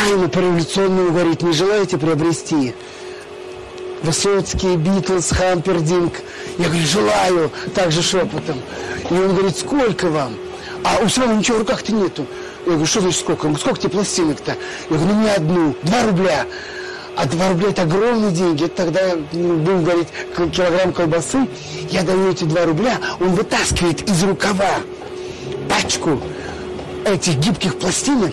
тайну по-революционному говорит, не желаете приобрести? Высоцкий, Битлз, Хампердинг. Я говорю, желаю, также шепотом. И он говорит, сколько вам? А у самого ничего в руках-то нету. Я говорю, что значит сколько? Он говорит, сколько тебе пластинок-то? Я говорю, ну не одну, два рубля. А 2 рубля это огромные деньги. Это тогда, ну, будем говорить, килограмм колбасы. Я даю эти 2 рубля, он вытаскивает из рукава пачку этих гибких пластинок,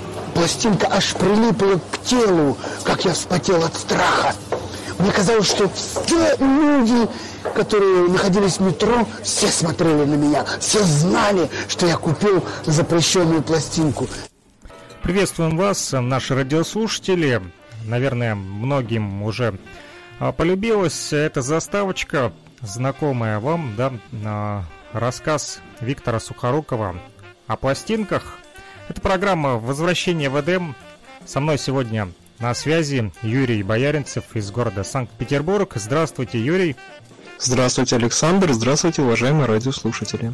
Пластинка аж прилипла к телу, как я вспотел от страха. Мне казалось, что все люди, которые находились в метро, все смотрели на меня, все знали, что я купил запрещенную пластинку. Приветствуем вас, наши радиослушатели. Наверное, многим уже а, полюбилась эта заставочка, знакомая вам, да, а, рассказ Виктора Сухорукова о пластинках, это программа «Возвращение в Эдем». Со мной сегодня на связи Юрий Бояринцев из города Санкт-Петербург. Здравствуйте, Юрий. Здравствуйте, Александр. Здравствуйте, уважаемые радиослушатели.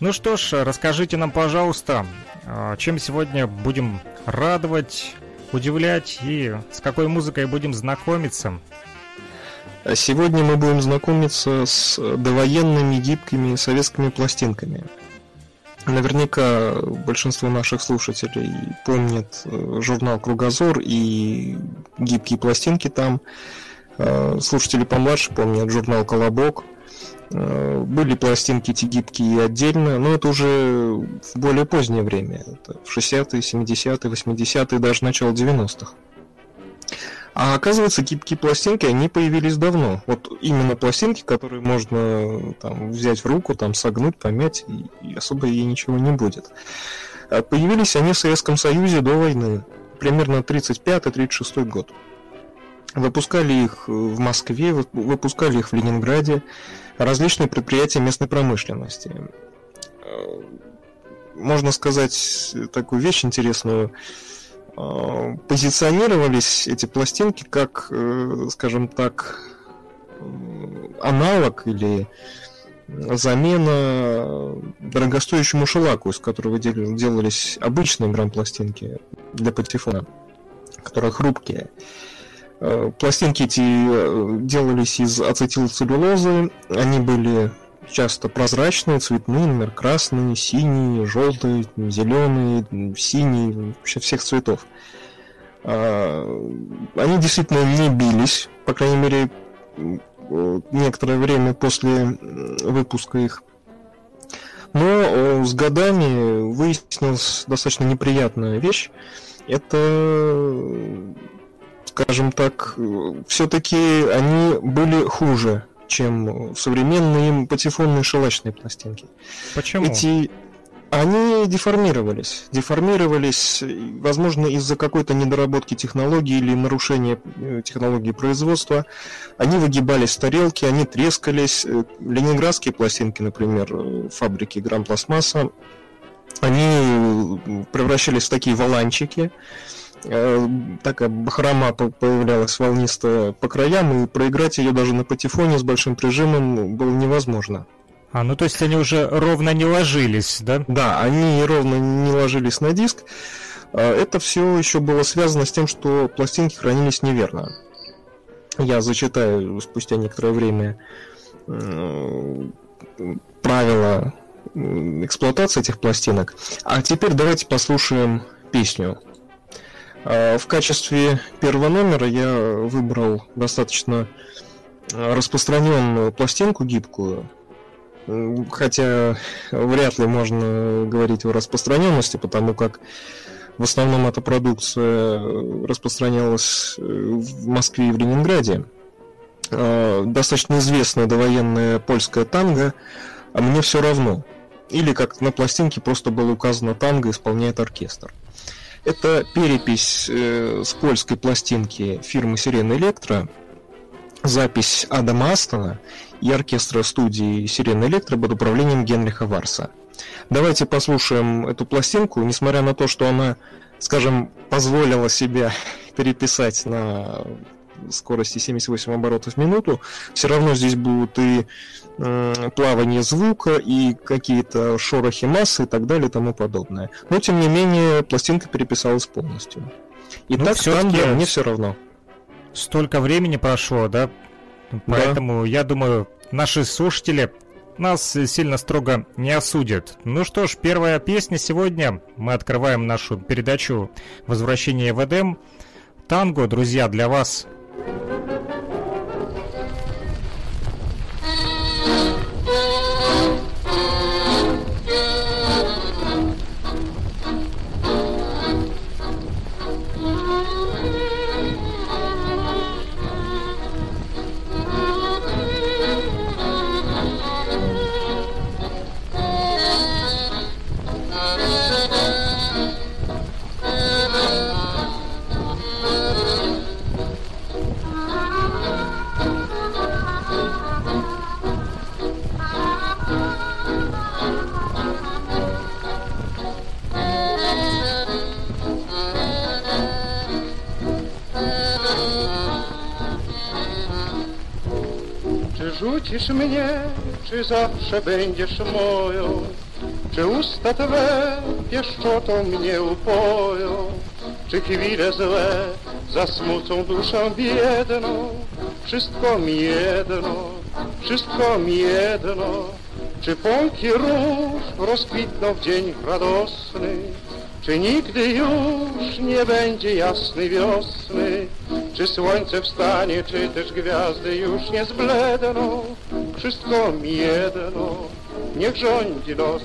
Ну что ж, расскажите нам, пожалуйста, а, чем сегодня будем радовать, удивлять и с какой музыкой будем знакомиться? Сегодня мы будем знакомиться с довоенными гибкими советскими пластинками – Наверняка большинство наших слушателей помнят э, журнал «Кругозор» и гибкие пластинки там. Э, слушатели помладше помнят журнал «Колобок». Э, были пластинки эти гибкие отдельно, но это уже в более позднее время. Это в 60-е, 70-е, 80-е, даже начало 90-х. А оказывается, гибкие пластинки, они появились давно. Вот именно пластинки, которые можно там, взять в руку, там, согнуть, помять, и, и особо ей ничего не будет. А появились они в Советском Союзе до войны, примерно 35-36 год. Выпускали их в Москве, выпускали их в Ленинграде, различные предприятия местной промышленности. Можно сказать такую вещь интересную – Э, позиционировались эти пластинки как, э, скажем так, аналог или замена дорогостоящему шелаку, из которого делались обычные грамм-пластинки для патефона, которые хрупкие. Э, пластинки эти делались из ацетилцеллюлозы, они были часто прозрачные, цветные, например, красные, синие, желтые, зеленые, синие, вообще всех цветов. А, они действительно не бились, по крайней мере, некоторое время после выпуска их. Но э, с годами выяснилась достаточно неприятная вещь. Это, скажем так, все-таки они были хуже чем современные патефонные шелачные пластинки. Почему? Эти они деформировались. Деформировались, возможно, из-за какой-то недоработки технологии или нарушения э, технологии производства. Они выгибались в тарелки, они трескались. Э, ленинградские пластинки, например, э, фабрики Гран Пластмасса, они превращались в такие валанчики, Э, такая бахрома появлялась волнистая по краям, и проиграть ее даже на патефоне с большим прижимом было невозможно. А, ну то есть они уже ровно не ложились, да? Да, они ровно не ложились на диск. А, это все еще было связано с тем, что пластинки хранились неверно. Я зачитаю спустя некоторое время правила эксплуатации этих пластинок. А теперь давайте послушаем песню в качестве первого номера я выбрал достаточно распространенную пластинку гибкую, хотя вряд ли можно говорить о распространенности, потому как в основном эта продукция распространялась в Москве и в Ленинграде. А, достаточно известная довоенная польская танго «А мне все равно». Или, как на пластинке просто было указано, танго исполняет оркестр. Это перепись э, с польской пластинки фирмы Сирена Электро, запись Адама Астона и оркестра студии Сирена Электро под управлением Генриха Варса. Давайте послушаем эту пластинку, несмотря на то, что она, скажем, позволила себя переписать на скорости 78 оборотов в минуту, все равно здесь будут и плавание звука, и какие-то шорохи массы и так далее и тому подобное. Но, тем не менее, пластинка переписалась полностью. И ну, так там я, мне все равно. Столько времени прошло, да? Поэтому, да. я думаю, наши слушатели нас сильно строго не осудят. Ну что ж, первая песня сегодня. Мы открываем нашу передачу «Возвращение в Эдем». Танго, друзья, для вас zawsze będziesz moją? Czy usta Twe pieszczotą mnie upoją? Czy chwile złe zasmucą duszę biedną? Wszystko mi jedno, wszystko mi jedno. Czy pąki róż rozkwitną w dzień radosny? Czy nigdy już nie będzie jasnej wiosny? Czy słońce wstanie, czy też gwiazdy już nie zbledną? Wszystko mi jedno, niech rządzi los.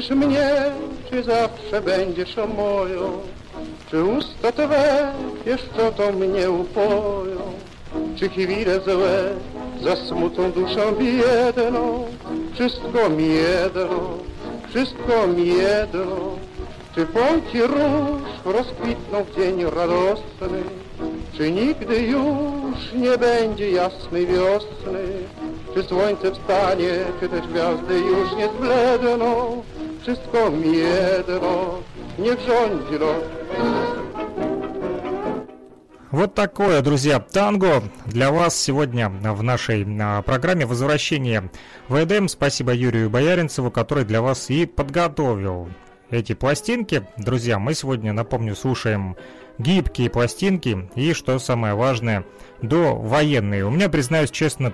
Rzucisz mnie, czy zawsze będziesz moją? Czy usta Twe pieszczotą mnie upoją? Czy chwile złe zasmucą duszę biedną? Wszystko mi jedno, wszystko mi jedno. Czy pąki róż rozkwitną w dzień radosny? Czy nigdy już nie będzie jasnej wiosny? Czy słońce wstanie, czy też gwiazdy już nie zbledną? Wszystko mi jedno, niech rządzi. Вот такое, друзья, танго для вас сегодня в нашей а, программе «Возвращение в Эдем». Спасибо Юрию Бояринцеву, который для вас и подготовил эти пластинки. Друзья, мы сегодня, напомню, слушаем гибкие пластинки и, что самое важное, до военные. У меня, признаюсь честно,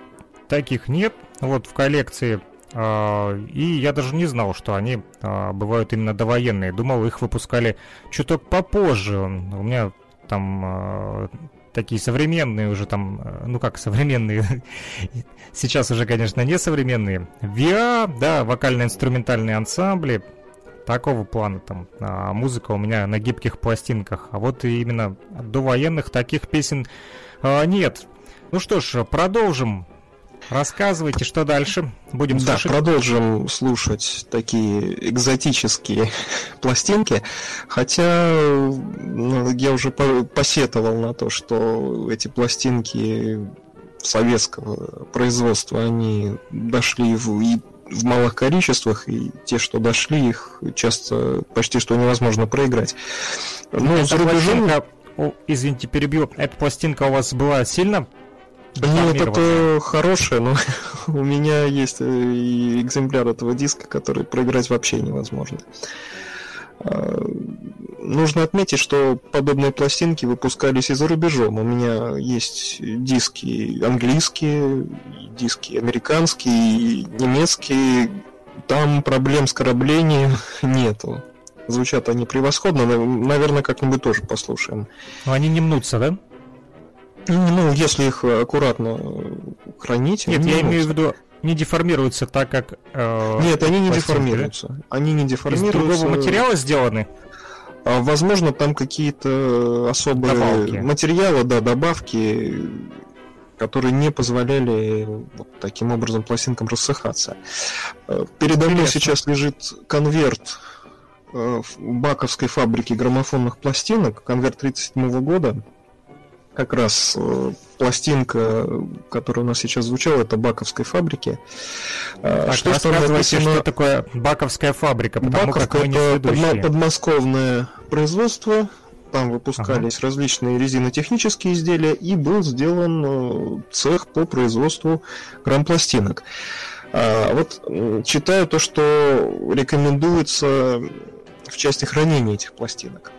таких нет вот в коллекции. А, и я даже не знал, что они а, бывают именно довоенные. Думал, их выпускали чуток попозже. У меня там такие современные уже там, ну как современные, сейчас уже, конечно, не современные, ВИА, да, вокально-инструментальные ансамбли, такого плана там а музыка у меня на гибких пластинках, а вот именно до военных таких песен а, нет. Ну что ж, продолжим Рассказывайте, что дальше. Будем да, слушать. продолжим слушать такие экзотические пластинки. Хотя ну, я уже посетовал на то, что эти пластинки советского производства, они дошли в, и в малых количествах, и те, что дошли, их часто почти что невозможно проиграть. Ну, за рубежом... Извините, перебью. Эта пластинка у вас была сильно нет, это хорошее, но у меня есть э, и экземпляр этого диска, который проиграть вообще невозможно. А, нужно отметить, что подобные пластинки выпускались и за рубежом. У меня есть диски английские, диски американские, немецкие. Там проблем с кораблением нету. Звучат они превосходно, наверное, как-нибудь тоже послушаем. Но они не мнутся, да? Ну, если их аккуратно хранить. Нет, я имею в виду, не деформируются так, как... Э, Нет, они не деформируются. Да? Они не деформируются. Из другого материала сделаны? А, возможно, там какие-то особые добавки. материалы, да, добавки, которые не позволяли вот таким образом пластинкам рассыхаться. Э, передо мной сейчас лежит конверт э, баковской фабрики граммофонных пластинок, конверт 37 года как раз э, пластинка, которая у нас сейчас звучала, это Баковской фабрики. А, так, что рассказывайте, написано... что такое Баковская фабрика, потому Баковка как это подмо- подмосковное производство, там выпускались ага. различные резинотехнические изделия, и был сделан э, цех по производству грампластинок. А, вот читаю то, что рекомендуется в части хранения этих пластинок.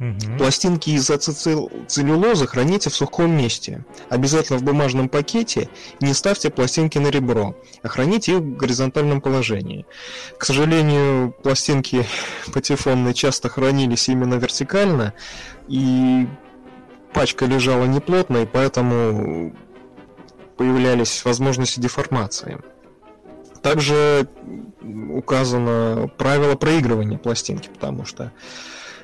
Угу. Пластинки из ацетилцеллюлозы храните в сухом месте. Обязательно в бумажном пакете. Не ставьте пластинки на ребро, а храните их в горизонтальном положении. К сожалению, пластинки патефонные часто хранились именно вертикально, и пачка лежала неплотно, и поэтому появлялись возможности деформации. Также указано правило проигрывания пластинки, потому что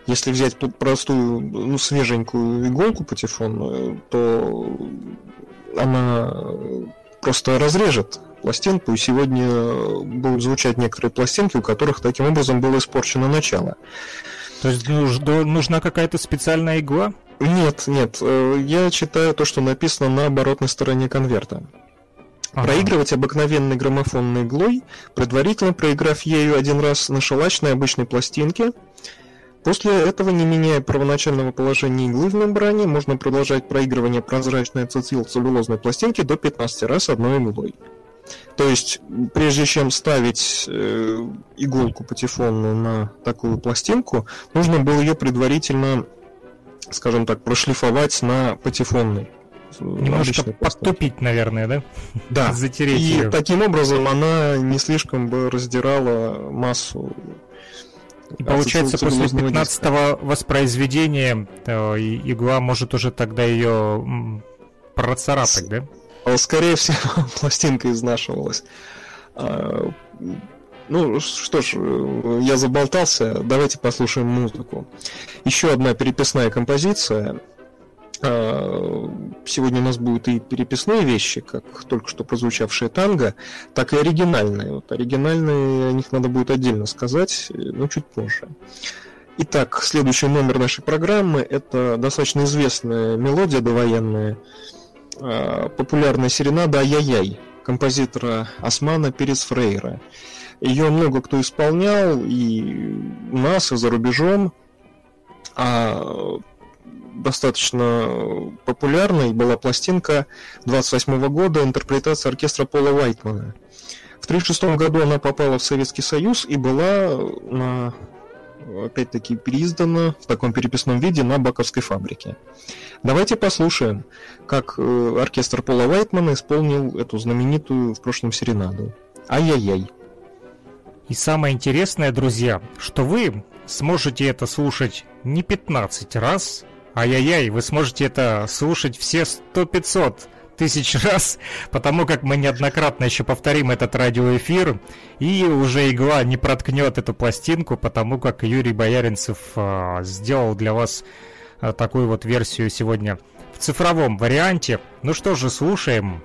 если взять простую, ну, свеженькую иголку патефонную, то она просто разрежет пластинку, и сегодня будут звучать некоторые пластинки, у которых таким образом было испорчено начало. То есть нужна какая-то специальная игла? Нет, нет. Э, я читаю то, что написано на оборотной стороне конверта. Ага. Проигрывать обыкновенной граммофонной иглой, предварительно проиграв ею один раз на шелачной обычной пластинке, После этого, не меняя первоначального положения иглы в мембране, можно продолжать проигрывание прозрачной ацетил-целлюлозной пластинки до 15 раз одной иглой. То есть, прежде чем ставить э, иголку патефонную на такую пластинку, нужно было ее предварительно, скажем так, прошлифовать на патефонной. Немножко подтупить, наверное, да? Да. Затереть И ее. таким образом она не слишком бы раздирала массу и получается, после 15-го воспроизведения э, игла может уже тогда ее процарапать, да? А, скорее всего, пластинка изнашивалась. А, ну что ж, э, я заболтался, давайте послушаем музыку. Еще одна переписная композиция а, сегодня у нас будут и переписные вещи, как только что прозвучавшие танго, так и оригинальные. Вот оригинальные, о них надо будет отдельно сказать, но чуть позже. Итак, следующий номер нашей программы – это достаточно известная мелодия довоенная, а, популярная серенада «Ай-яй-яй» композитора Османа Перес Фрейра. Ее много кто исполнял и у нас, и за рубежом. А достаточно популярной была пластинка 28 года интерпретация оркестра Пола Уайтмана. В 1936 году она попала в Советский Союз и была на опять-таки переиздана в таком переписном виде на Баковской фабрике. Давайте послушаем, как э, оркестр Пола Уайтмана исполнил эту знаменитую в прошлом серенаду. Ай-яй-яй. И самое интересное, друзья, что вы сможете это слушать не 15 раз, ай-яй-яй, вы сможете это слушать все 100-500 тысяч раз, потому как мы неоднократно еще повторим этот радиоэфир, и уже игла не проткнет эту пластинку, потому как Юрий Бояринцев э, сделал для вас э, такую вот версию сегодня в цифровом варианте. Ну что же, слушаем.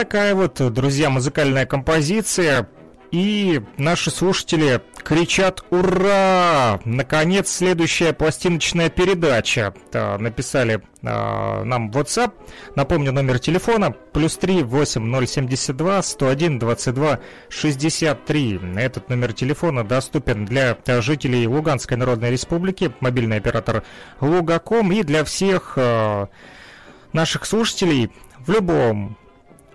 Такая вот, друзья, музыкальная композиция. И наши слушатели кричат «Ура!» Наконец, следующая пластиночная передача. Да, написали а, нам WhatsApp. Напомню, номер телефона плюс 3 8072 101 22 63. Этот номер телефона доступен для жителей Луганской Народной Республики, мобильный оператор Лугаком и для всех а, наших слушателей в любом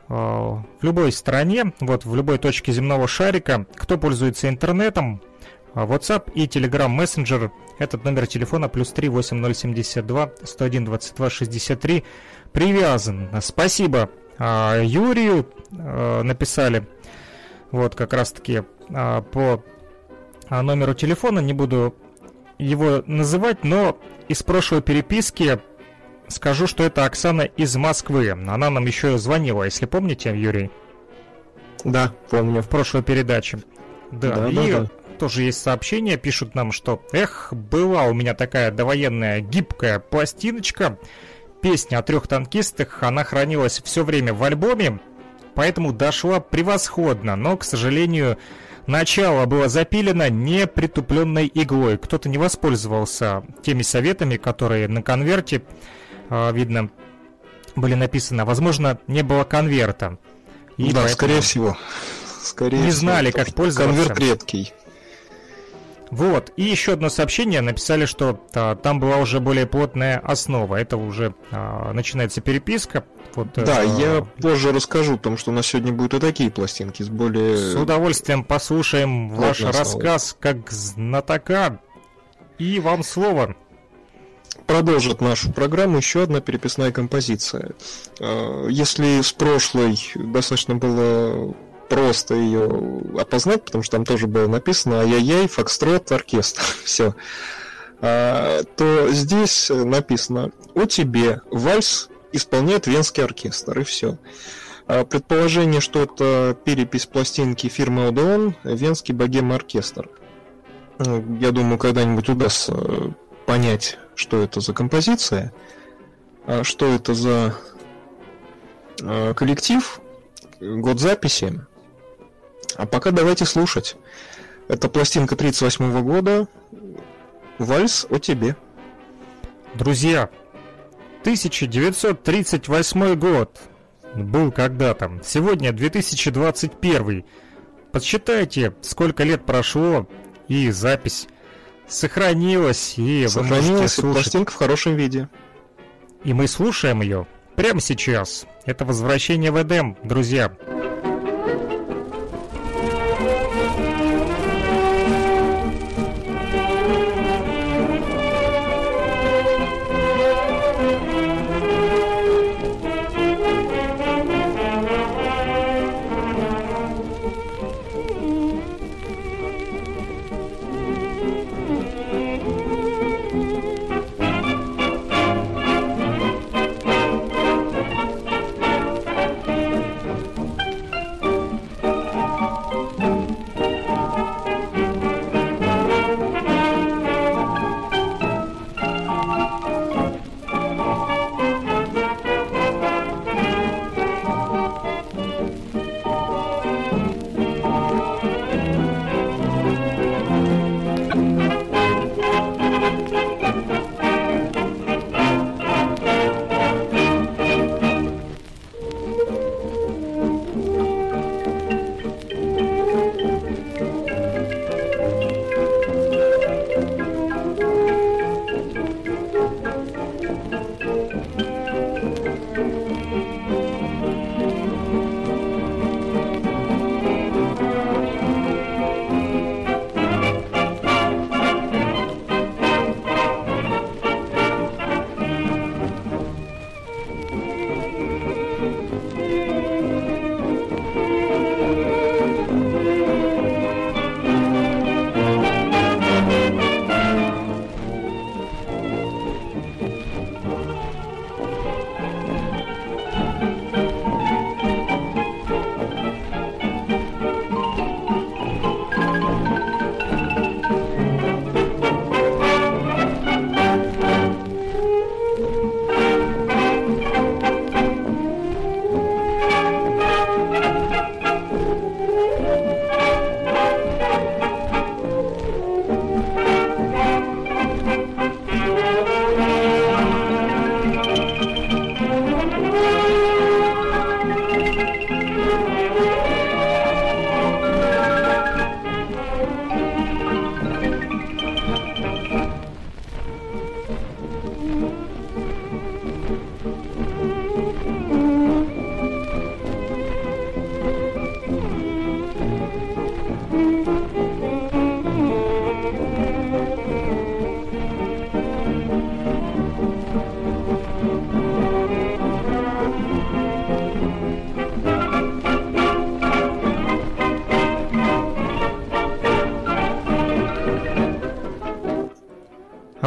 в любой стране, вот в любой точке земного шарика, кто пользуется интернетом, э, WhatsApp и Telegram Messenger, этот номер телефона плюс 3 8072 101 22 63 привязан. Спасибо э, Юрию написали, вот как раз таки по номеру телефона, не буду его называть, но из прошлой переписки скажу, что это Оксана из Москвы. Она нам еще звонила, если помните, Юрий? Да, помню. В прошлой передаче. Да, да и да, да. тоже есть сообщение, пишут нам, что «Эх, была у меня такая довоенная гибкая пластиночка, песня о трех танкистах, она хранилась все время в альбоме, поэтому дошла превосходно, но, к сожалению, начало было запилено непритупленной иглой. Кто-то не воспользовался теми советами, которые на конверте видно, были написаны. Возможно, не было конверта. И да, скорее всего. Скорее не знали, как пользоваться. Конверт редкий. Вот, и еще одно сообщение, написали, что а, там была уже более плотная основа, это уже а, начинается переписка. Вот, да, а... я позже расскажу, потому что у нас сегодня будут и такие пластинки с более... С удовольствием послушаем ваш основой. рассказ как знатока, и вам слово. Продолжит нашу программу еще одна переписная композиция. А, если с прошлой достаточно было просто ее опознать, потому что там тоже было написано «Ай-яй-яй, фокстрот, оркестр». Все. А, то здесь написано «О тебе, вальс исполняет Венский оркестр», и все. А, предположение, что это перепись пластинки фирмы Одеон «Венский богемный оркестр». Я думаю, когда-нибудь удастся понять, что это за композиция, а, что это за коллектив, год записи, а пока давайте слушать. Это пластинка 38 года. Вальс о тебе. Друзья, 1938 год был когда-то. Сегодня 2021. Подсчитайте, сколько лет прошло, и запись сохранилась, и сохранилась, вы пластинка в хорошем виде. И мы слушаем ее прямо сейчас. Это возвращение в Эдем, друзья.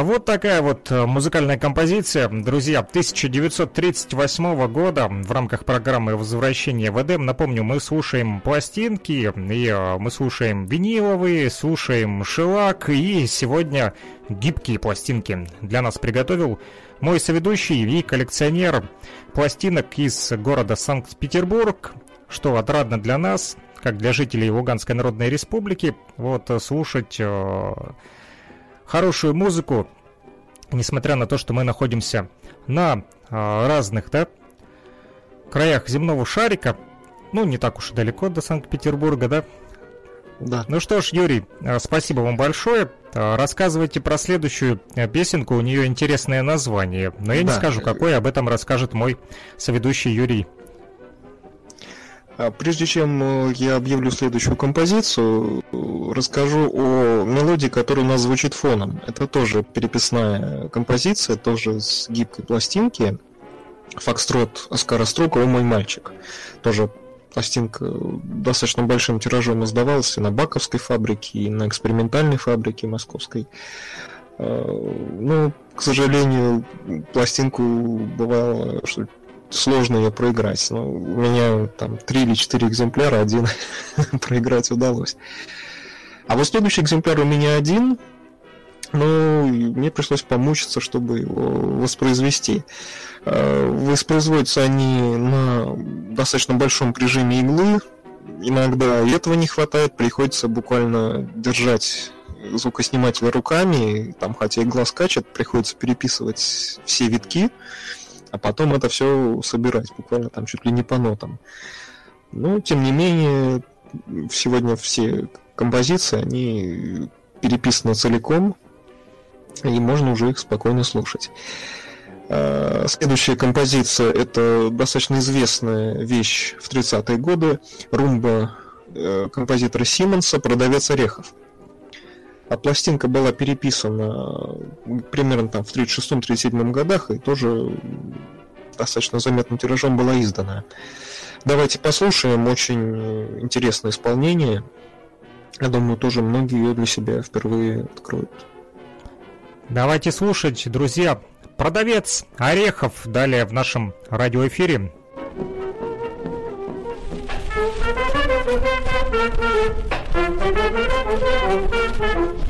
Вот такая вот э, музыкальная композиция, друзья, 1938 года в рамках программы «Возвращение в Эдем». Напомню, мы слушаем пластинки, и э, мы слушаем виниловые, слушаем шелак, и сегодня гибкие пластинки для нас приготовил мой соведущий и коллекционер пластинок из города Санкт-Петербург, что отрадно для нас, как для жителей Луганской Народной Республики, вот э, слушать хорошую музыку несмотря на то, что мы находимся на а, разных, да, краях земного шарика, ну, не так уж и далеко до Санкт-Петербурга, да, Да. Ну что ж, Юрий, э, спасибо вам большое. Э, рассказывайте про следующую э, песенку, у нее интересное название. Но я да. не скажу, какое, об этом расскажет мой соведущий Юрий. А прежде чем я объявлю следующую композицию, расскажу о мелодии, которая у нас звучит фоном. Это тоже переписная композиция, тоже с гибкой пластинки. Фокстрот Оскара Строка «О мой мальчик». Тоже пластинка достаточно большим тиражом издавалась и на Баковской фабрике, и на экспериментальной фабрике московской. Ну, к сожалению, пластинку бывало, что сложно ее проиграть. Но у меня там три или четыре экземпляра, один проиграть удалось. А вот следующий экземпляр у меня один, но мне пришлось помучиться, чтобы его воспроизвести. Э, воспроизводятся они на достаточно большом режиме иглы. Иногда этого не хватает, приходится буквально держать звукосниматель руками, там хотя игла скачет, приходится переписывать все витки, а потом это все собирать, буквально там чуть ли не по нотам. Но, тем не менее, сегодня все композиции, они переписаны целиком, и можно уже их спокойно слушать. А, следующая композиция – это достаточно известная вещь в 30-е годы. Румба э, композитора Симмонса «Продавец орехов». А пластинка была переписана примерно там в 36-37 годах и тоже достаточно заметным тиражом была издана. Давайте послушаем, очень интересное исполнение. Я думаю, тоже многие ее для себя впервые откроют. Давайте слушать, друзья. Продавец орехов далее в нашем радиоэфире. Вот Thank you.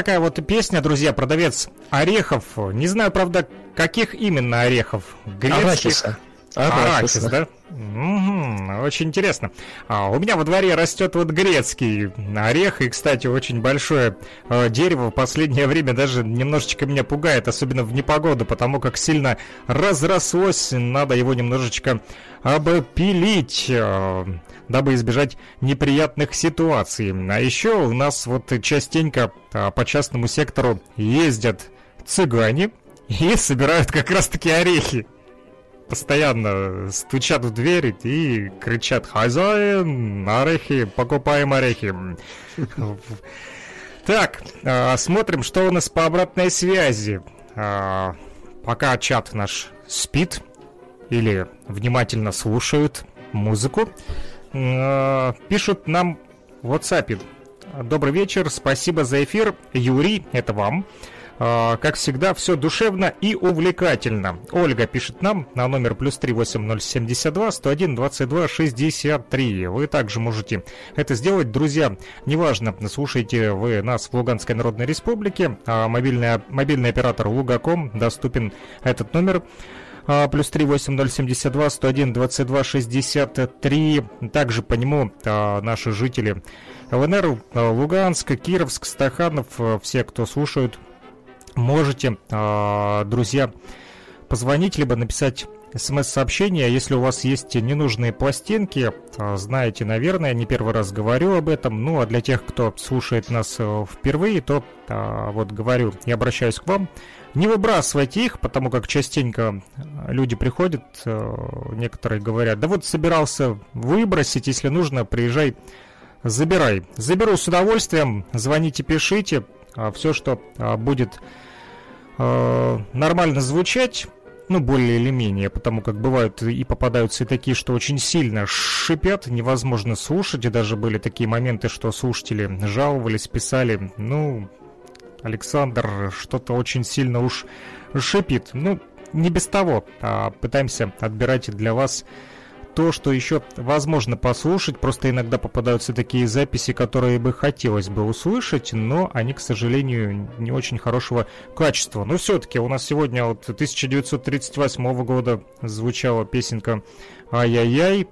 Такая вот песня, друзья, продавец орехов. Не знаю, правда, каких именно орехов. Грецких. Арахиса. Арахис, да? Угу, очень интересно. А, у меня во дворе растет вот грецкий орех, и, кстати, очень большое э, дерево в последнее время даже немножечко меня пугает, особенно в непогоду, потому как сильно разрослось, надо его немножечко обпилить, э, дабы избежать неприятных ситуаций. А еще у нас вот частенько э, по частному сектору ездят цыгане и собирают как раз-таки орехи постоянно стучат в дверь и кричат «Хозяин, орехи, покупаем орехи». Так, а, смотрим, что у нас по обратной связи. А, пока чат наш спит или внимательно слушают музыку, а, пишут нам в WhatsApp. Добрый вечер, спасибо за эфир. Юрий, это вам. А, как всегда, все душевно и увлекательно. Ольга пишет нам на номер плюс 38072 101 22 63. Вы также можете это сделать, друзья. Неважно, слушаете вы нас в Луганской Народной Республике, а мобильный, мобильный оператор Лугаком доступен этот номер плюс 3 8072 101 22 63. Также по нему а, наши жители ЛНР, Луганск, Кировск, Стаханов, все, кто слушают можете, а, друзья, позвонить, либо написать смс-сообщение, если у вас есть ненужные пластинки, а, знаете, наверное, не первый раз говорю об этом, ну а для тех, кто слушает нас э, впервые, то а, вот говорю и обращаюсь к вам, не выбрасывайте их, потому как частенько люди приходят, э, некоторые говорят, да вот собирался выбросить, если нужно, приезжай, забирай. Заберу с удовольствием, звоните, пишите, все, что будет э, нормально звучать, ну, более или менее, потому как бывают и попадаются и такие, что очень сильно шипят, невозможно слушать, и даже были такие моменты, что слушатели жаловались, писали, ну, Александр что-то очень сильно уж шипит. Ну, не без того, а пытаемся отбирать для вас то, что еще возможно послушать. Просто иногда попадаются такие записи, которые бы хотелось бы услышать, но они, к сожалению, не очень хорошего качества. Но все-таки у нас сегодня от 1938 года звучала песенка «Ай-яй-яй»,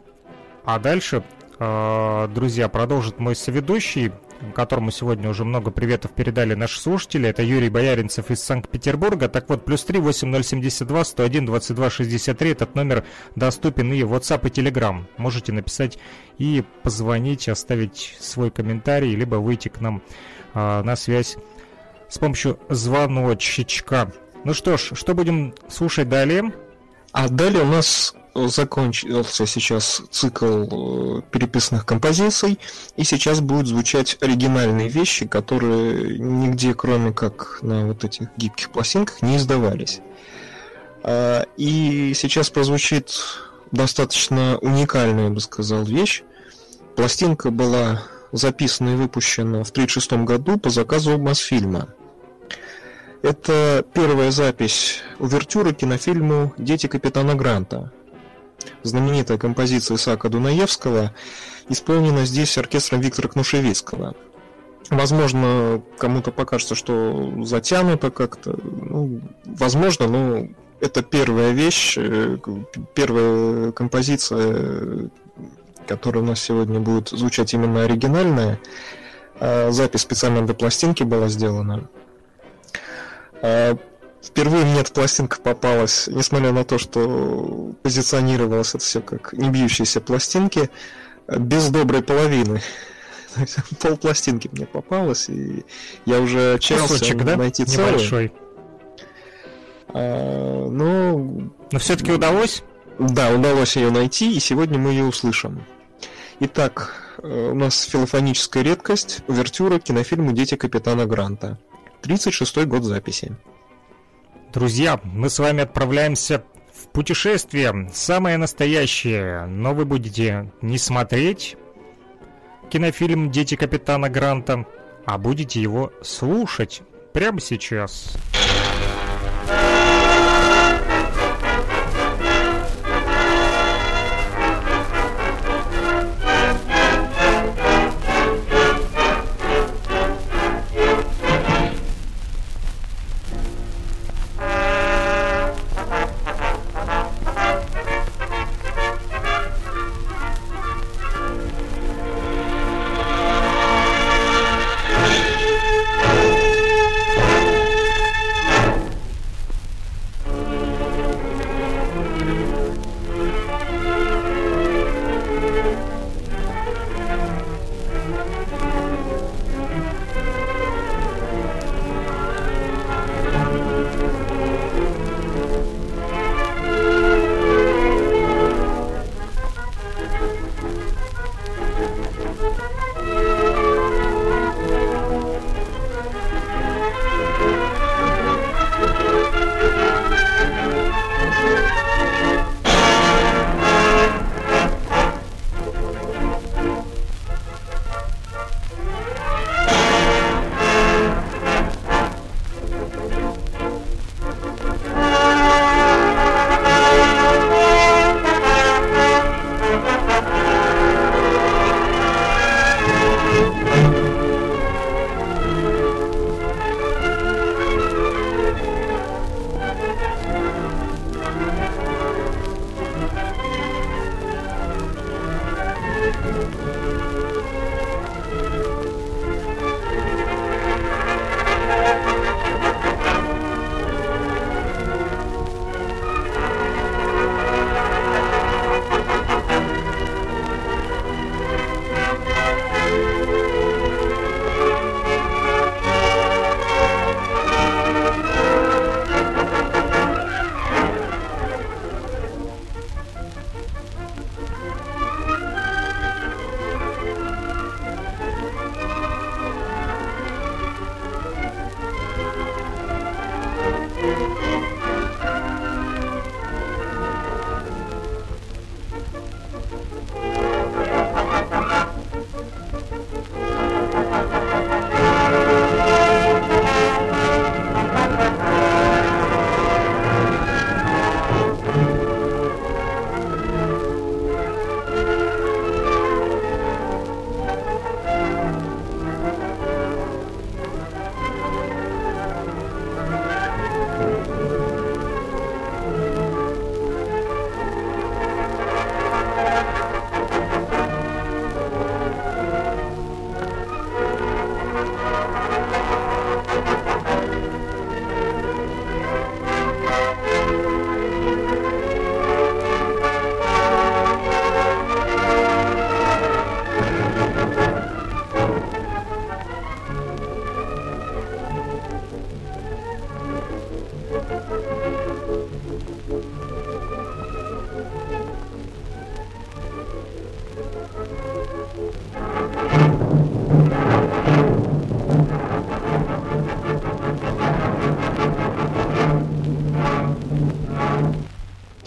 а дальше, а, друзья, продолжит мой соведущий которому сегодня уже много приветов передали наши слушатели. Это Юрий Бояринцев из Санкт-Петербурга. Так вот, плюс 3 8072 101 22 63. Этот номер доступен и в WhatsApp и Telegram. Можете написать и позвонить, оставить свой комментарий, либо выйти к нам а, на связь с помощью звоночечка. Ну что ж, что будем слушать далее? А далее у нас закончился сейчас цикл э, переписанных композиций, и сейчас будут звучать оригинальные вещи, которые нигде, кроме как на вот этих гибких пластинках, не издавались. А, и сейчас прозвучит достаточно уникальная, я бы сказал, вещь. Пластинка была записана и выпущена в 1936 году по заказу Мосфильма. Это первая запись увертюры кинофильму «Дети капитана Гранта», знаменитая композиция Исаака Дунаевского, исполнена здесь оркестром Виктора Кнушевицкого. Возможно, кому-то покажется, что затянуто как-то. Ну, возможно, но это первая вещь, э, первая композиция, которая у нас сегодня будет звучать именно оригинальная. А запись специально для пластинки была сделана. А Впервые мне эта пластинка попалась, несмотря на то, что позиционировалось это все как не бьющиеся пластинки, без доброй половины. Пол пластинки мне попалось, и я уже отчаялся да? найти целую. Небольшой. А, но... Но все-таки удалось? Да, удалось ее найти, и сегодня мы ее услышим. Итак, э, у нас филофоническая редкость, увертюра к кинофильму «Дети капитана Гранта». 36-й год записи. Друзья, мы с вами отправляемся в путешествие, самое настоящее, но вы будете не смотреть кинофильм «Дети капитана Гранта», а будете его слушать прямо сейчас.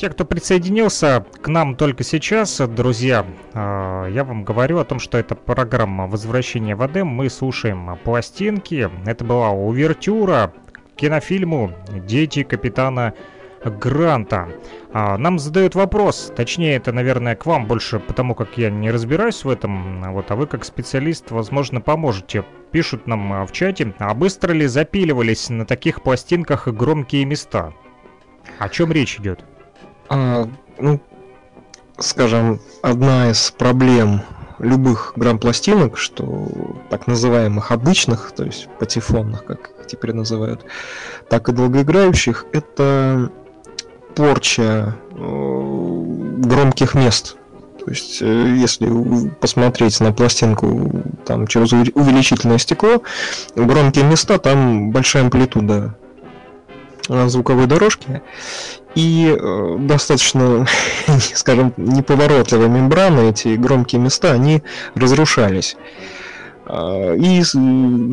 Те, кто присоединился к нам только сейчас, друзья, а, я вам говорю о том, что это программа «Возвращение в Эдем». Мы слушаем пластинки. Это была увертюра к кинофильму «Дети капитана Гранта». А, нам задают вопрос, точнее, это, наверное, к вам больше, потому как я не разбираюсь в этом, вот, а вы как специалист, возможно, поможете. Пишут нам а, в чате, а быстро ли запиливались на таких пластинках громкие места? О чем речь идет? А, ну, скажем, одна из проблем любых грамм-пластинок, что так называемых обычных, то есть патефонных, как их теперь называют, так и долгоиграющих, это порча э, громких мест. То есть, э, если посмотреть на пластинку там через увеличительное стекло, громкие места, там большая амплитуда звуковой дорожки и э, достаточно, скажем, неповоротливые мембраны, эти громкие места, они разрушались. А, и,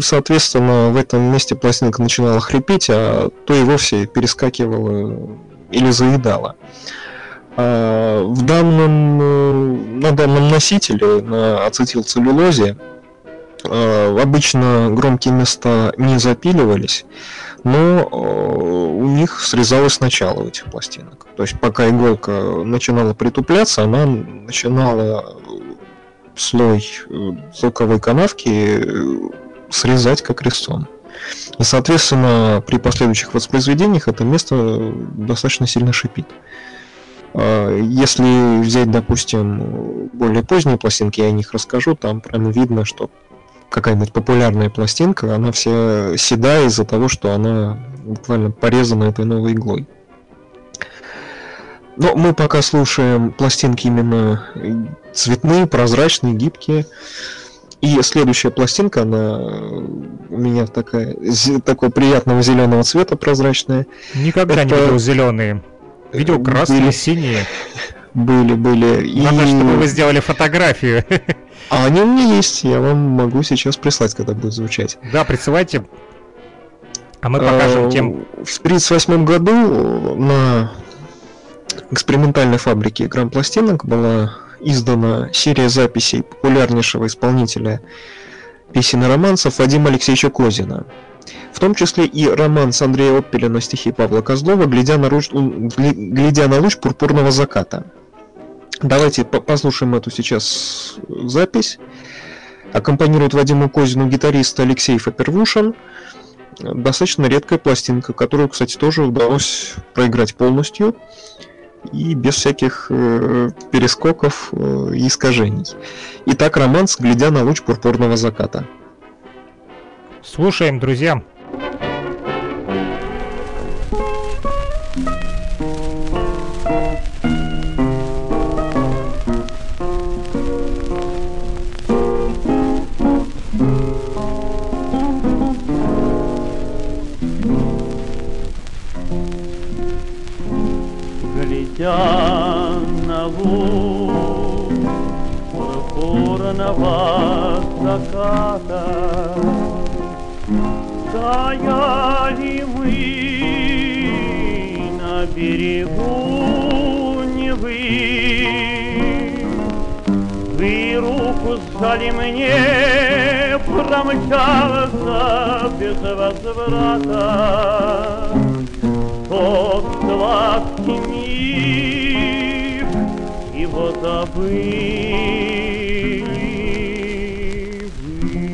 соответственно, в этом месте пластинка начинала хрипеть, а то и вовсе перескакивала или заедала. А, в данном, э, на данном носителе, на ацетилцеллюлозе, а, обычно громкие места не запиливались, но э, у них срезалось начало этих пластинок. То есть пока иголка начинала притупляться, она начинала слой э, звуковой канавки э, срезать как резцом. И, соответственно, при последующих воспроизведениях это место достаточно сильно шипит. А, если взять, допустим, более поздние пластинки, я о них расскажу, там прямо видно, что какая-нибудь популярная пластинка, она вся седая из-за того, что она буквально порезана этой новой иглой. Но мы пока слушаем пластинки именно цветные, прозрачные, гибкие. И следующая пластинка, она у меня такая, такого приятного зеленого цвета прозрачная. Никогда Это... не видел зеленые. Видел красные, были... синие. Были, были. Надо, и... чтобы вы сделали фотографию. А они у меня есть, я вам могу сейчас прислать, когда будет звучать. Да, присылайте. А мы покажем а, тем. В 1938 году на экспериментальной фабрике грамм-пластинок была издана серия записей популярнейшего исполнителя песен и романсов Вадима Алексеевича Козина. В том числе и роман с Андрея Оппеля на стихи Павла Козлова «Глядя на, луч, глядя на луч пурпурного заката». Давайте послушаем эту сейчас запись. Аккомпанирует Вадиму Козину гитарист Алексей Фапервушин. Достаточно редкая пластинка, которую, кстати, тоже удалось проиграть полностью и без всяких э, перескоков э, и искажений. Итак, романс «Глядя на луч пурпурного заката». Слушаем, друзья. Луг пурпурного заката, Стояли мы на берегу Невы, Вы руку сжали мне, промчался без возврата. Тот сладкий миг, его забыли вы.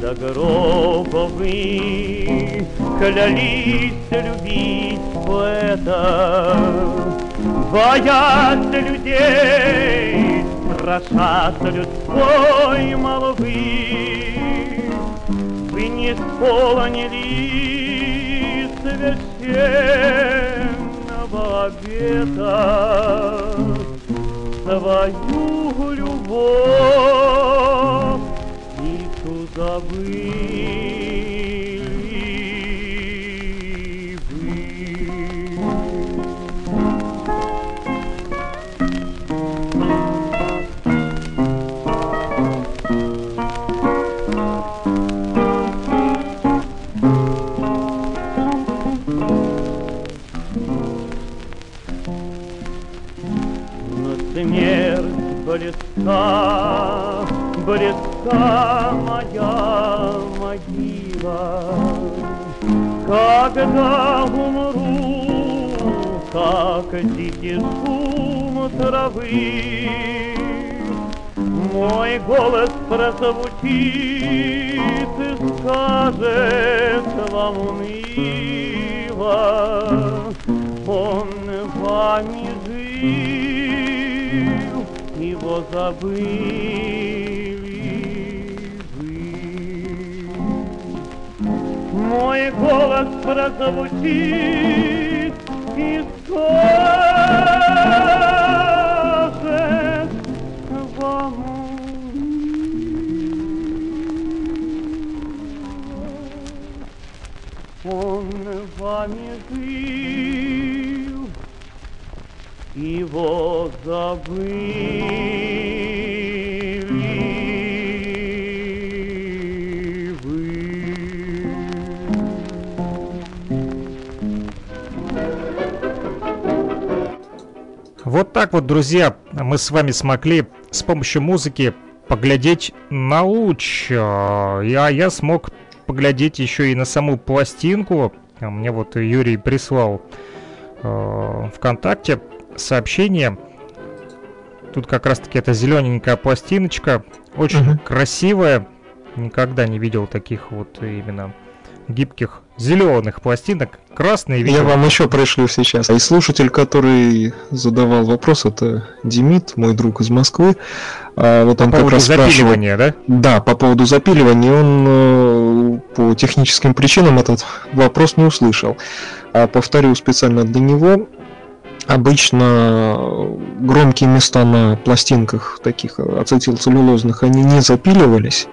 До гроба вы клялись любить поэта, Боясь людей, страшась людской молвы. Вы не исполнили священного обета любовь и ту забыть. близка моя могила. Когда умру, как тихий шум травы, мой голос прозвучит и скажет вам уныло, он вами жил, его забыли вы. Мой голос прозвучит и скажет вам Он вами жил, его забыли Вот так вот, друзья, мы с вами смогли с помощью музыки поглядеть на луч. А я, я смог поглядеть еще и на саму пластинку. Мне вот Юрий прислал э, ВКонтакте сообщение. Тут как раз-таки эта зелененькая пластиночка. Очень Мгм. красивая. Никогда не видел таких вот именно гибких зеленых пластинок. Красные видел. Я вам еще пришлю сейчас. И слушатель, который задавал вопрос, это Демид, мой друг из Москвы. А, вот По он как поводу раз спрашивал, запиливания, да? Да, по поводу запиливания он э, по техническим причинам этот вопрос не услышал. А повторю специально для него. Обычно громкие места на пластинках таких ацетилцеллюлозных, они не запиливались,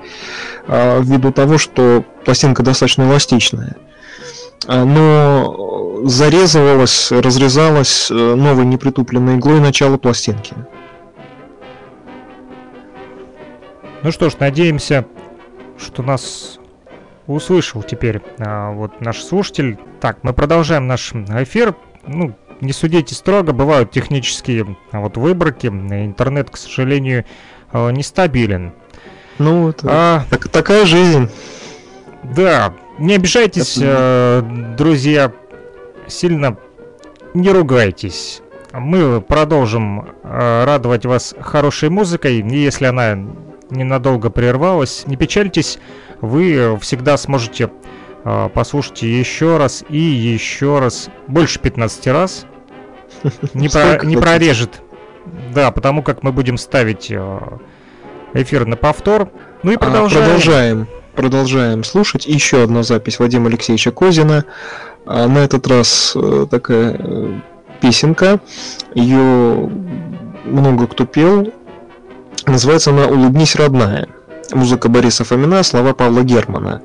а, ввиду того, что пластинка достаточно эластичная. А, Но зарезывалась, разрезалась э, новой непритупленной иглой начало пластинки. Ну что ж, надеемся, что нас услышал теперь а, вот наш слушатель. Так, мы продолжаем наш эфир. Ну, не судите строго, бывают технические а, вот выборки. Интернет, к сожалению, нестабилен. Ну, это А, так- такая жизнь. да, не обижайтесь, э, друзья, сильно не ругайтесь. Мы продолжим э, радовать вас хорошей музыкой, и если она ненадолго прервалась, не печальтесь, вы всегда сможете э, послушать еще раз и еще раз, больше 15 раз. Не, про- не прорежет. Да, потому как мы будем ставить э, эфир на повтор. Ну и А, продолжаем. Продолжаем. Слушать. Еще одна запись Вадима Алексеевича Козина. А, На этот раз э, такая э, песенка. Ее много кто пел. Называется она «Улыбнись, родная». Музыка Бориса Фомина, слова Павла Германа.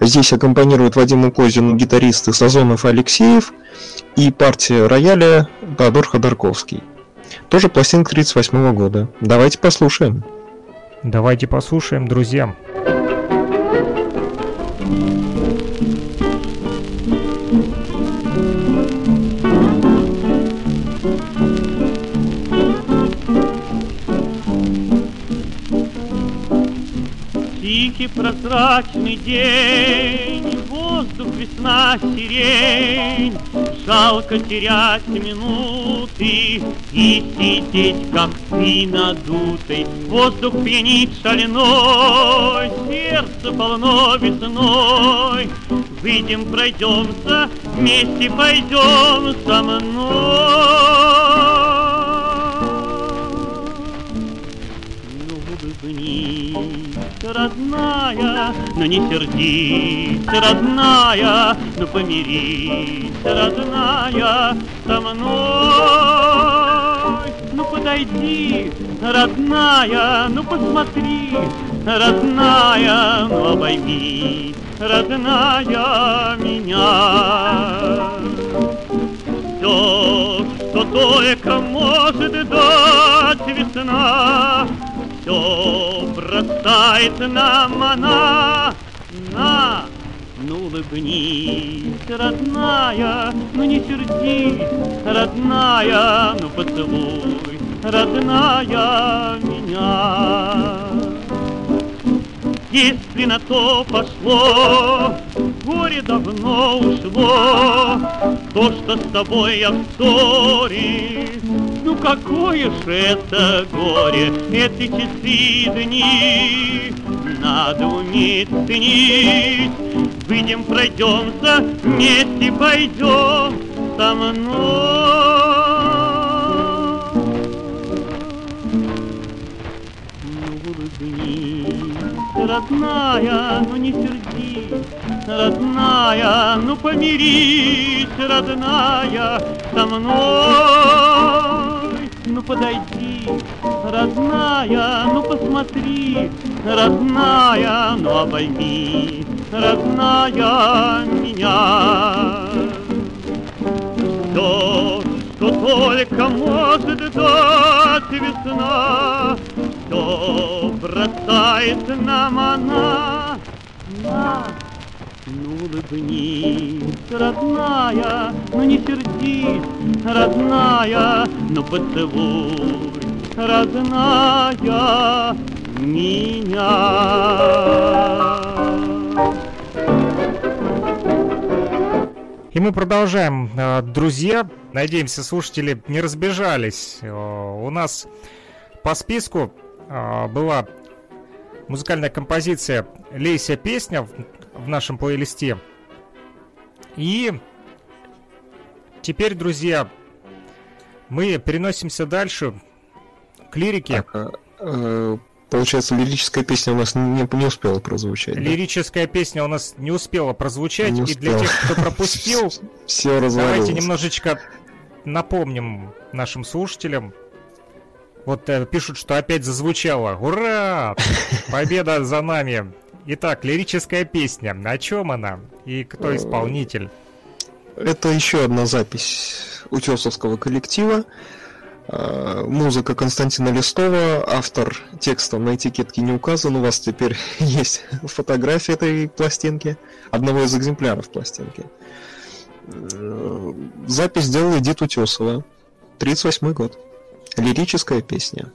Здесь аккомпанируют Вадиму Козину гитаристы Сазонов Алексеев и партия рояля Теодор Ходорковский. Тоже пластинка 38 года. Давайте послушаем. Давайте послушаем, друзья. Тихий прозрачный день, воздух весна сирень, Жалко терять минуты и сидеть, как ты надутый. Воздух пьянит шаленой, сердце полно весной. Выйдем, пройдемся, вместе пойдем со мной. Ну, улыбнись, родная, но не сердись, родная, ну помирись, родная, со мной. Ну подойди, родная, ну посмотри, родная, ну обойми, родная меня. Все, что только может дать весна, все бросает нам она на. Ну улыбнись, родная, ну не сердись, родная, ну поцелуй, родная меня. Если на то пошло, горе давно ушло, То, что с тобой я в ссоре, Ну какое ж это горе, эти часы и дни, Надо уметь ценить, выйдем, пройдемся, вместе пойдем со мной. Родная, ну не сердись, родная, ну помирись, родная, со мной. Ну подойди, родная, ну посмотри, родная, ну обойми, родная меня. Все, что только может дать весна, что бросает нам она. На, ну улыбнись, родная, ну не сердись, родная, ну поцелуй, родная, меня. И мы продолжаем, э, друзья. Надеемся, слушатели не разбежались. У нас по списку а, была музыкальная композиция «Лейся песня» в, в нашем плейлисте. И теперь, друзья, мы переносимся дальше к лирике. Так, а, э, получается, лирическая песня у нас не, не успела прозвучать. Лирическая да? песня у нас не успела прозвучать. Не и для тех, кто пропустил, все давайте немножечко напомним нашим слушателям, вот э, пишут, что опять зазвучало. Ура! Победа за нами! Итак, лирическая песня. О чем она? И кто исполнитель? Это еще одна запись утесовского коллектива. Э, музыка Константина Листова, автор текста на этикетке не указан. У вас теперь есть фотография этой пластинки, одного из экземпляров пластинки. Э, запись сделала Эдит Утесова, 38 год. Лирическая песня.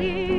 Из-за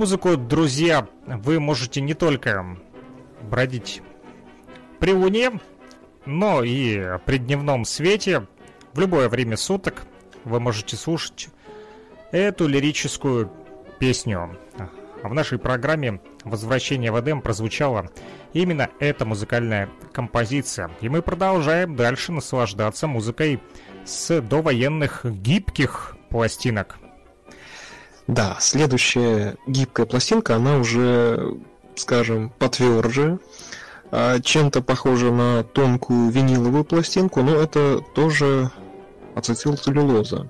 музыку, друзья, вы можете не только бродить при луне, но и при дневном свете в любое время суток вы можете слушать эту лирическую песню. А в нашей программе «Возвращение в Эдем» прозвучала именно эта музыкальная композиция. И мы продолжаем дальше наслаждаться музыкой с довоенных гибких пластинок. Да, следующая гибкая пластинка, она уже, скажем, потверже, а, чем-то похожа на тонкую виниловую пластинку, но это тоже ацетилцеллюлоза.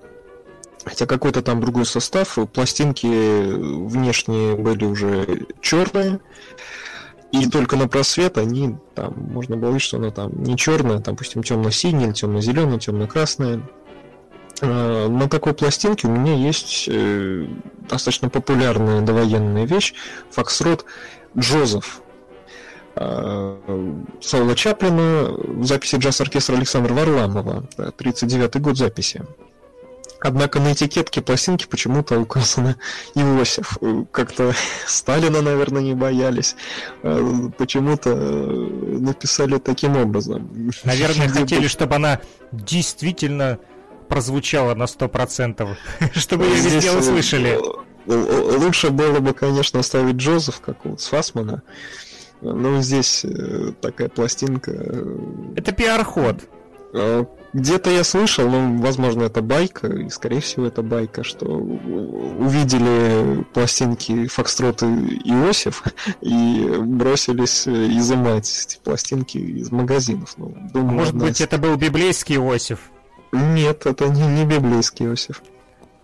Хотя какой-то там другой состав, пластинки внешне были уже черные, и только на просвет они там можно было видеть, что она там не черная, там, допустим, темно-синяя, темно-зеленая, темно-красная. А, на такой пластинке у меня есть э, достаточно популярная довоенная вещь Фоксрот Джозеф. А, Саула Чаплина в записи джаз-оркестра Александра Варламова, 39 год записи. Однако на этикетке пластинки почему-то указано Иосиф. Как-то Сталина, наверное, не боялись. Почему-то э, написали таким образом. Наверное, хотели, бы- чтобы она действительно прозвучала на 100%, чтобы ее Здесь, везде э, услышали. э, э, Лучше было бы, конечно, оставить Джозеф, как вот с Фасмана. Но здесь такая пластинка. Это пиар-ход. Где-то я слышал, но, возможно, это байка, и, скорее всего, это байка, что увидели пластинки Фокстрот и Иосиф и бросились изымать эти пластинки из магазинов. Ну, думаю, Может быть, это был библейский Иосиф. Нет, это не, не библейский Иосиф.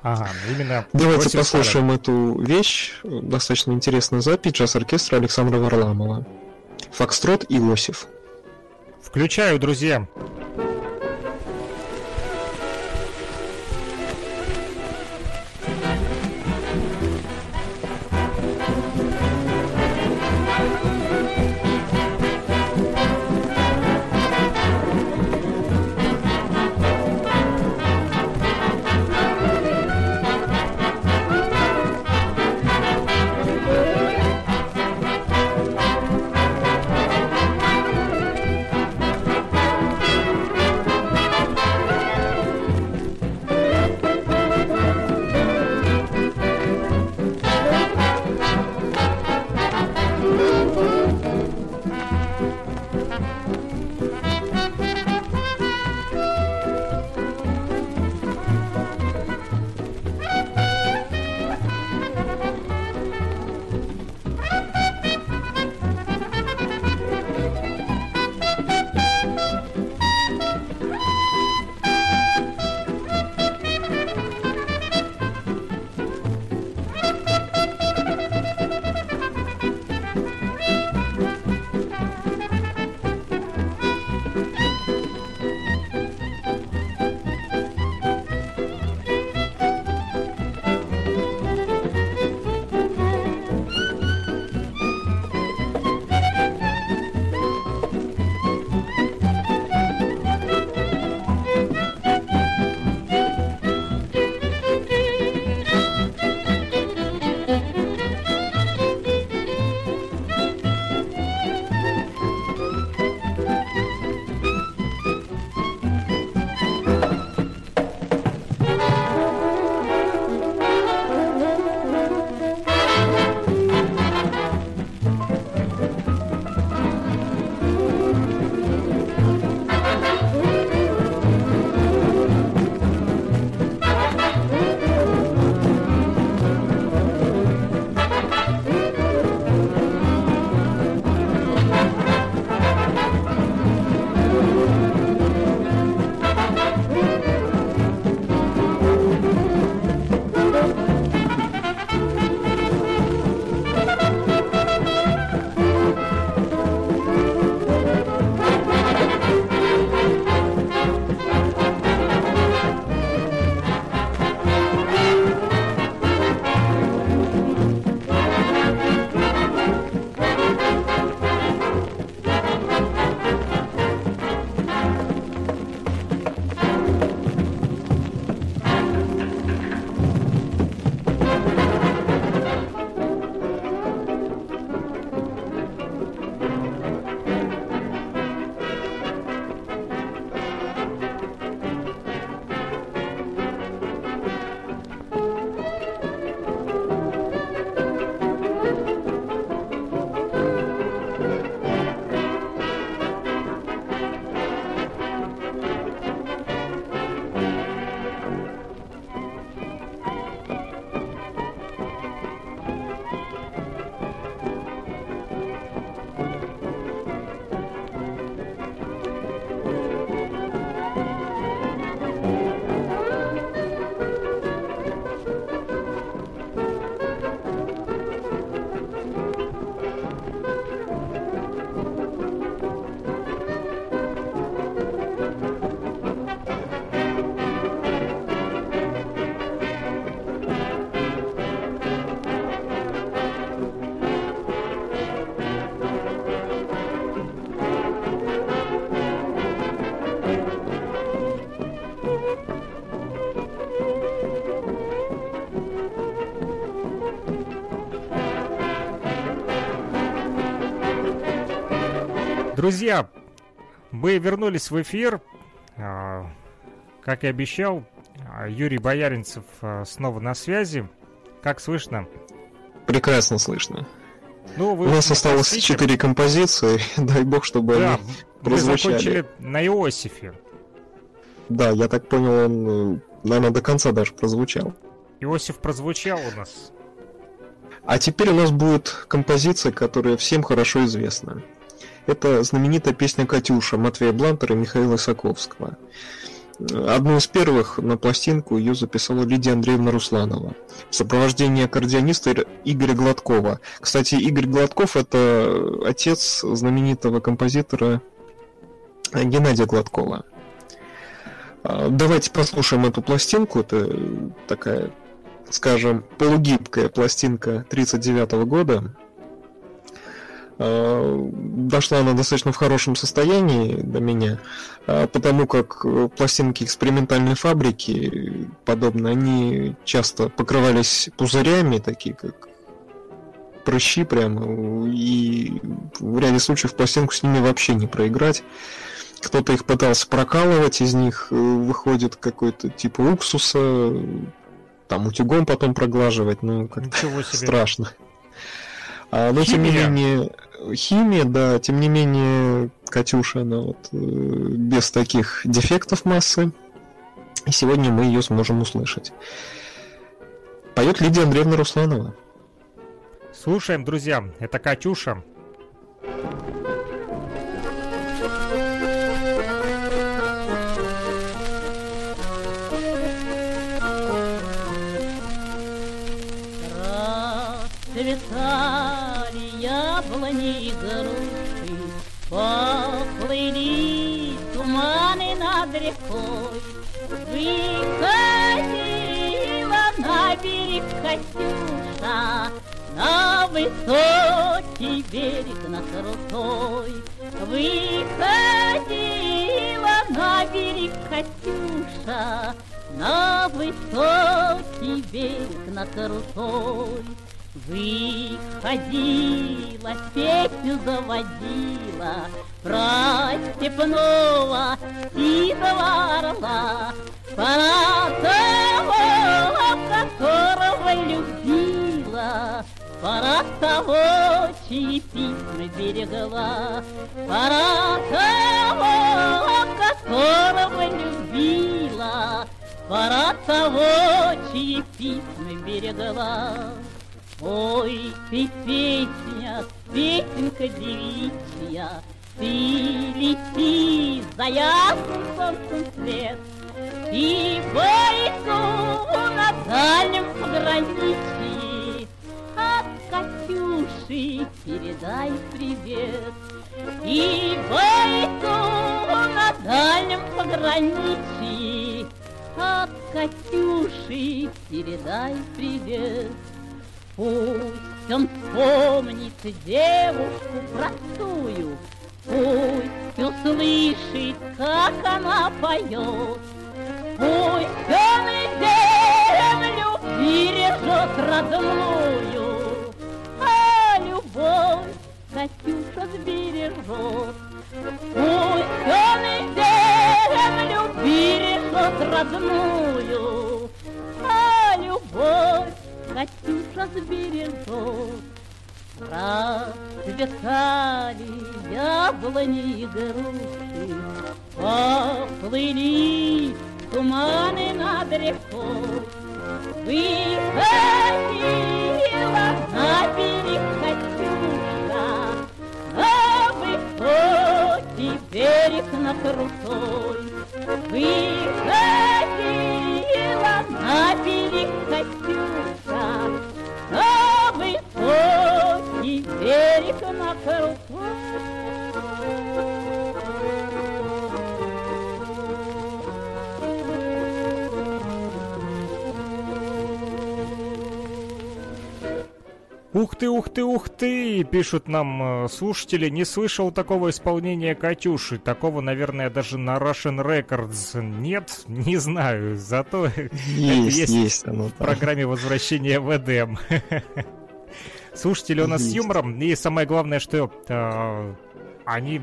Ага, ну именно. Давайте Иосиф послушаем эту вещь. Достаточно интересная запись джаз-оркестра Александра Варламова. Фокстрот Иосиф. Сталин. Включаю, друзья. Друзья, мы вернулись в эфир. А, как и обещал, а, Юрий Бояринцев а, снова на связи. Как слышно? Прекрасно слышно. Ну, вы У нас осталось четыре композиции. Дай бог, чтобы Да, они мы прозвучали. закончили на Иосифе. Да, я так понял, он, наверное, до конца даже прозвучал. Иосиф прозвучал у нас. А теперь у нас будет композиция, которая всем хорошо известна. Это знаменитая песня «Катюша» Матвея Блантера и Михаила Саковского. Одну из первых на пластинку ее записала Лидия Андреевна Русланова в сопровождении аккордеониста Игоря Гладкова. Кстати, Игорь Гладков – это отец знаменитого композитора Геннадия Гладкова. А, Давайте послушаем эту пластинку. Это такая скажем, полугибкая пластинка 39 года. Э, Дошла она достаточно в хорошем состоянии до меня, э, потому как э, пластинки экспериментальной фабрики, подобно, они часто покрывались пузырями, такие как прыщи прямо, и в ряде случаев пластинку с ними вообще не проиграть. Кто-то их пытался прокалывать, из них выходит какой-то типа уксуса, там утюгом потом проглаживать, ну, как Ничего себе. страшно. А, но тем не менее, химия, да, тем не менее, Катюша, она вот э, без таких дефектов массы. И сегодня мы ее сможем услышать. Поет Лидия Андреевна Русланова. Слушаем, друзья. Это Катюша. Расцветали яблони и груши, Поплыли туманы над рекой. Выходила на берег Катюша, На высокий берег, на крутой. Выходила на берег Катюша, На высокий берег, на крутой. Выходила, песню заводила Про степного сизого орла. Про того, которого любила Про того, чьи письма берегла. Про того, которого любила Про того, чьи письма берегла Ой, ты песня, песенка девичья, Ты лети за ясным солнцем свет, И бойцу на дальнем пограничье От Катюши передай привет. И бойцу на дальнем пограничье От Катюши передай привет. Пусть он помнит девушку простую, Пусть услышит, как она поет, Пусть он и землю бережет родную, А любовь Катюша сбережет. Пусть он и землю бережет родную, А любовь Катюша сбережет. Расцветали яблони и груши, Поплыли туманы над рекой. Выходила на берег Катюша, На высокий берег на крутой. Выходила берег Катюша, На высокий берег на крутой. Ух ты, ух ты, ух ты, пишут нам э, слушатели. Не слышал такого исполнения Катюши. Такого, наверное, даже на Russian Records нет. Не знаю. Зато Есть, есть есть оно в программе возвращения в Эдем. Слушатели у нас с Есть. юмором. И самое главное, что э, они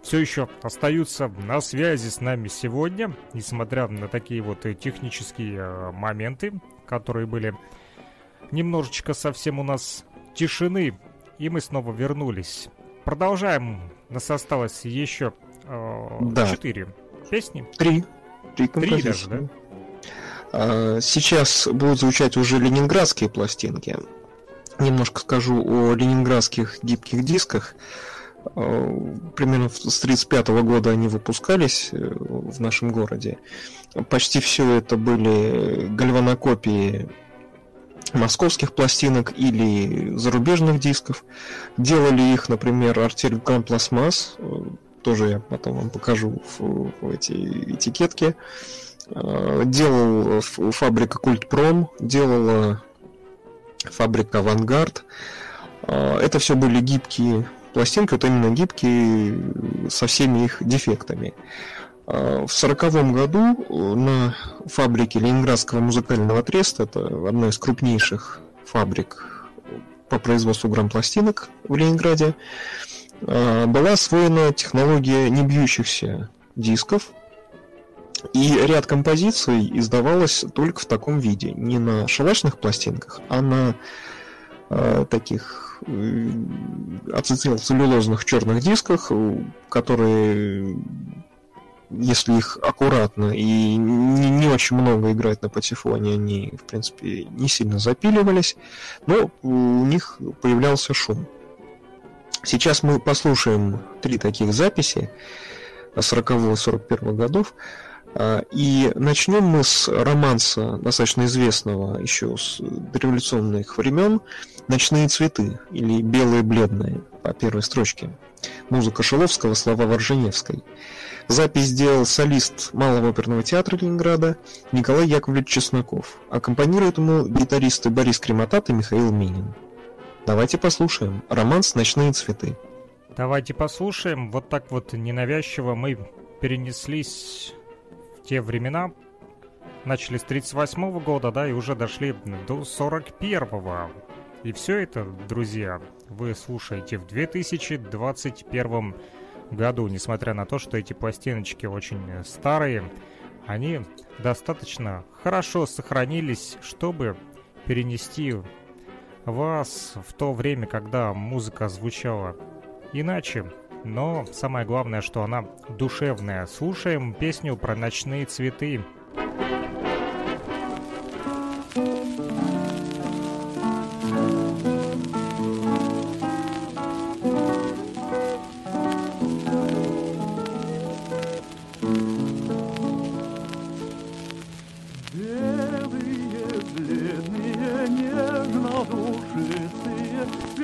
все еще остаются на связи с нами сегодня, несмотря на такие вот технические э, моменты, которые были немножечко совсем у нас тишины, и мы снова вернулись. Продолжаем. Нас осталось еще э, да. четыре песни. Три. Три, Три даже, да? А, сейчас будут звучать уже ленинградские пластинки. Немножко скажу о ленинградских гибких дисках. А, примерно с 1935 года они выпускались э, в нашем городе. Почти все это были гальванокопии московских пластинок или зарубежных дисков. Делали их, например, Артель Гран Пластмасс, э, тоже я потом вам покажу в, в эти этикетки. Э, делал фабрика Культпром, делала фабрика Авангард. Э, это все были гибкие пластинки, вот именно гибкие со всеми их дефектами. В сороковом году на фабрике Ленинградского музыкального треста, это одна из крупнейших фабрик по производству грампластинок в Ленинграде, была освоена технология небьющихся дисков, и ряд композиций издавалось только в таком виде, не на шалашных пластинках, а на э, таких э, ацетилцеллюлозных черных дисках, которые, если их аккуратно и не, не очень много играть на патефоне, они, в принципе, не сильно запиливались, но у них появлялся шум. Сейчас мы послушаем три таких записи 40-41 годов. А, и начнем мы с романса, достаточно известного еще с дореволюционных времен, «Ночные цветы» или «Белые бледные» по первой строчке. Музыка Шиловского, слова Ворженевской. Запись сделал солист Малого оперного театра Ленинграда Николай Яковлевич Чесноков. Аккомпанируют ему гитаристы Борис Кремотат и Михаил Минин. Давайте послушаем романс «Ночные цветы». Давайте послушаем. Вот так вот ненавязчиво мы перенеслись те времена начали с 38 года, да, и уже дошли до 41-го. И все это, друзья, вы слушаете в 2021 году, несмотря на то, что эти пластиночки очень старые, они достаточно хорошо сохранились, чтобы перенести вас в то время, когда музыка звучала иначе, но самое главное, что она душевная. Слушаем песню про ночные цветы.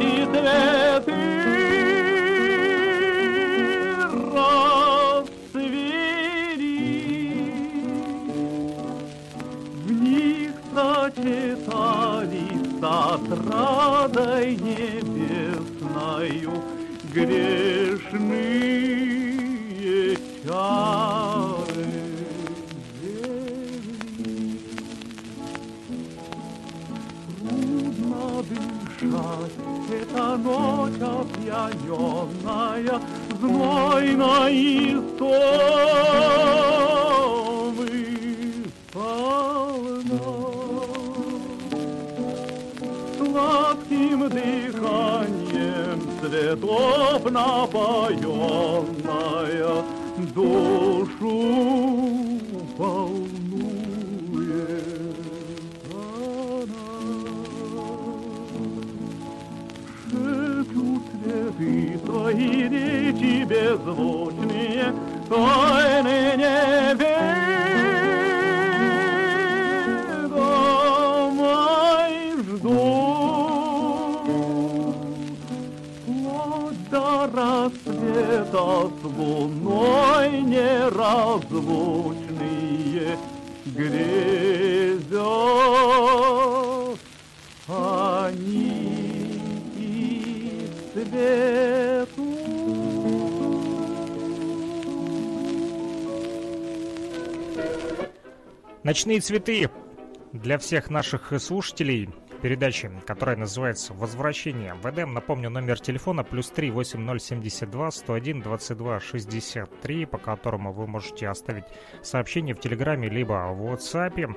Feliz de verte сына Иисовы полна. Сладким дыханием цветов напоенная душа. Луной. Ночные цветы для всех наших слушателей передачи, которая называется «Возвращение в Эдем». Напомню, номер телефона плюс 3 8072 101 22 63, по которому вы можете оставить сообщение в Телеграме либо в WhatsApp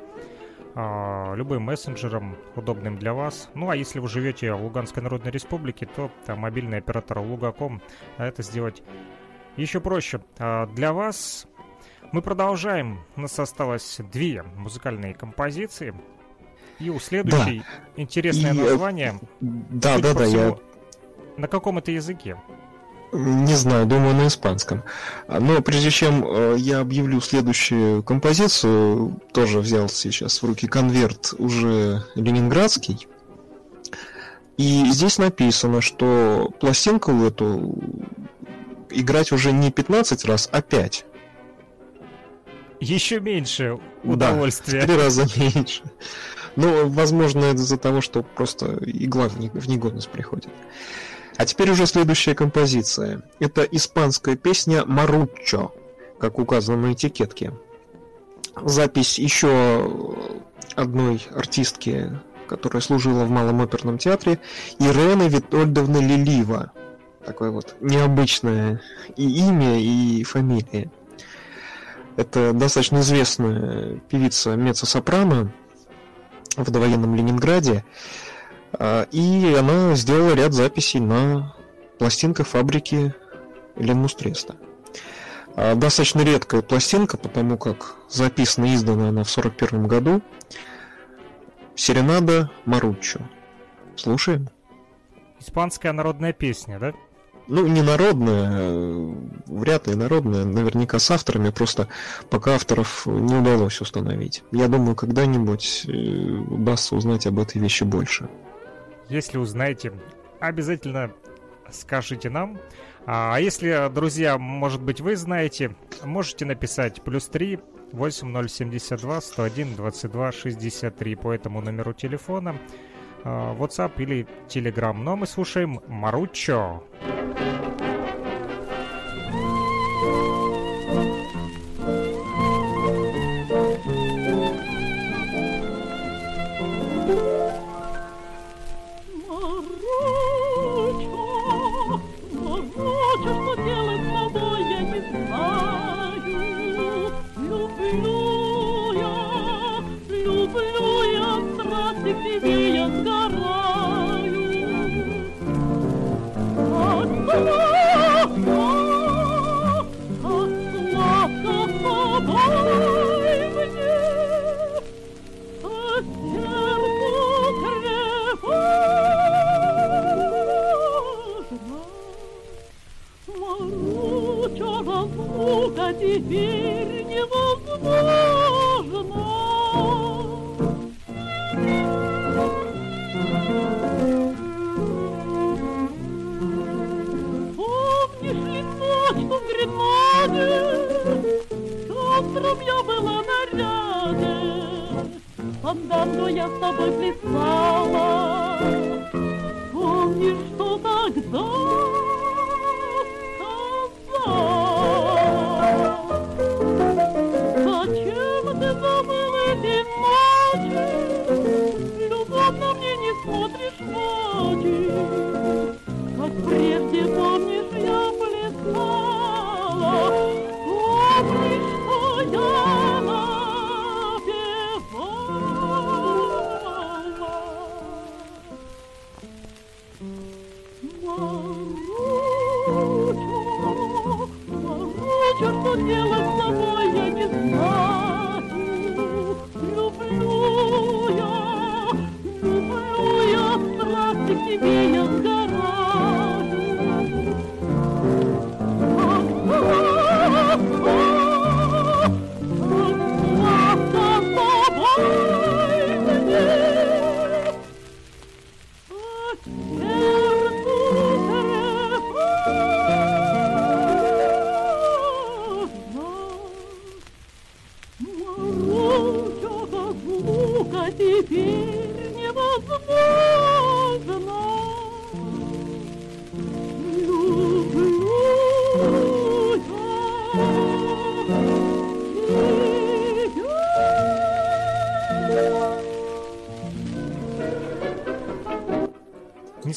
а, любым мессенджером, удобным для вас. Ну а если вы живете в Луганской Народной Республике, то там мобильный оператор Лугаком а это сделать еще проще. А для вас мы продолжаем. У нас осталось две музыкальные композиции. И у следующей да. интересное И, э, название. Да, да, да, я... На каком это языке? Не знаю, думаю, на испанском. Но прежде чем э, я объявлю следующую композицию, тоже взял сейчас в руки конверт уже ленинградский. И здесь написано, что пластинку эту играть уже не 15 раз, а 5. Еще меньше удовольствия. Да, в три раза меньше. Ну, возможно, это из-за того, что просто игла в негодность приходит. А теперь уже следующая композиция. Это испанская песня «Маруччо», как указано на этикетке. Запись еще одной артистки, которая служила в Малом оперном театре, Ирены Витольдовны Лилива. Такое вот необычное и имя, и фамилия. Это достаточно известная певица меццо-сопрано в довоенном Ленинграде. А, и она сделала ряд записей на пластинках фабрики Ленмустреста. А, достаточно редкая пластинка, потому как записана и издана она в 1941 году. Серенада Маруччо. Слушаем. Испанская народная песня, да? Ну, не народная, вряд ли народная, наверняка с авторами, просто пока авторов не удалось установить. Я думаю, когда-нибудь э, удастся узнать об этой вещи больше. Если узнаете, обязательно скажите нам. А если, друзья, может быть, вы знаете, можете написать плюс 3 8072 101 22 63 по этому номеру телефона. А, WhatsApp или Telegram. Но мы слушаем Маручо. Теперь невозможно. Помнишь ли ночку в Гренаде? Утром я была наряде, Фанданго я с тобой плясала.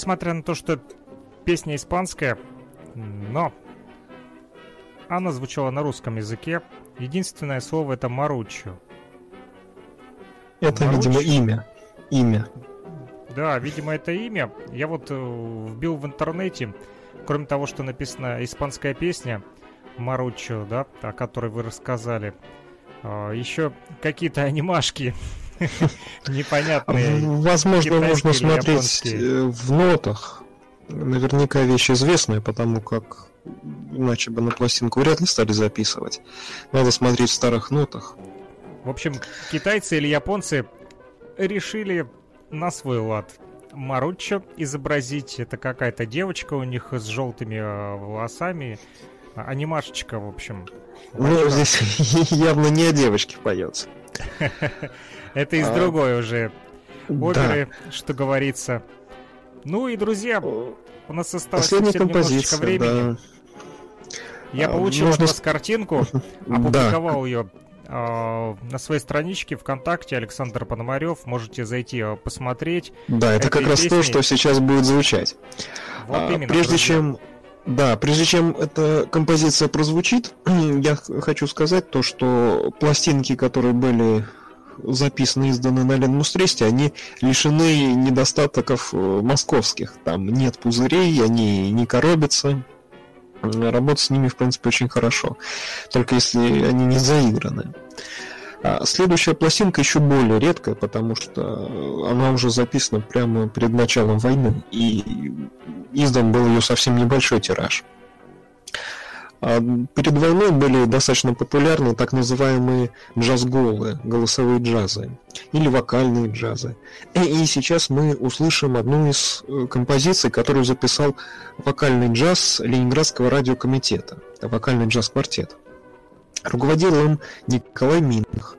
Несмотря на то, что песня испанская, но она звучала на русском языке. Единственное слово это «маруччо». Это, Маруччо? видимо, имя. Имя. Да, видимо, это имя. Я вот э, вбил в интернете, кроме того, что написана испанская песня Маруччо, да, о которой вы рассказали, э, еще какие-то анимашки непонятные. Возможно, нужно смотреть э, в нотах. Наверняка вещь известная, потому как иначе бы на пластинку вряд ли стали записывать. Надо смотреть в старых нотах. В общем, китайцы или японцы решили на свой лад Маруччо изобразить. Это какая-то девочка у них с желтыми э, волосами. Анимашечка, в общем. Ну, здесь явно не о девочке поется. Это из А, другой уже Да. оперы, что говорится. Ну и, друзья, у нас осталось Последняя совсем немножечко времени. да. Я А, получил от нужно вас картинку, Да, опубликовал ее а, на своей страничке ВКонтакте Александр Пономарев. Можете зайти а, посмотреть. да, это как раз то, что сейчас будет звучать. Вот А, именно. прежде друзья. чем да, прежде чем эта композиция прозвучит, я хочу сказать то, что пластинки, которые были записаны изданы на Ленмустресте, они лишены недостатков э, московских. Там нет пузырей, они не коробятся. М, Работать с ними, в принципе, очень хорошо. Только если они не заиграны. А следующая пластинка еще более редкая, потому что э, она уже записана прямо перед началом войны, и издан был ее совсем небольшой тираж. А перед войной были достаточно популярны так называемые джаз-голы, голосовые джазы, или вокальные джазы. И, и сейчас мы услышим одну из э, композиций, которую записал вокальный джаз Ленинградского радиокомитета, вокальный джаз-квартет. Руководил им Николай Минах.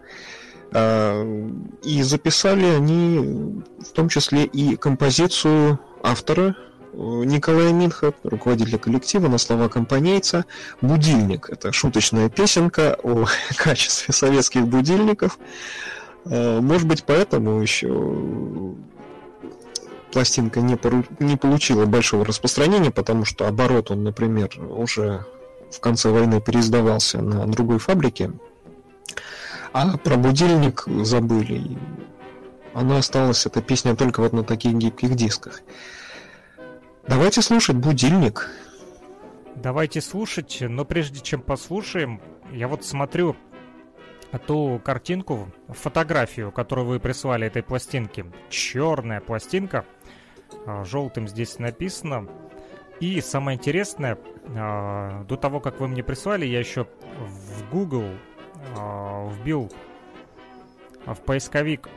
А, И записали они в том числе и композицию автора э, Николая Минха, руководителя коллектива, на слова компанейца «Будильник». Это шуточная песенка о качестве советских будильников. Э, Может быть, поэтому еще пластинка не, пору- не получила большого распространения, потому что оборот он, например, уже в конце войны переиздавался на другой фабрике, а про будильник забыли. Она осталась, эта песня, только вот на таких гибких дисках. Давайте слушать будильник. Давайте слушать, но прежде чем послушаем, я вот смотрю ту картинку, фотографию, которую вы прислали этой пластинке. Черная пластинка, а, желтым здесь написано. И самое интересное, а, до того, как вы мне прислали, я еще в Google а, вбил в поисковик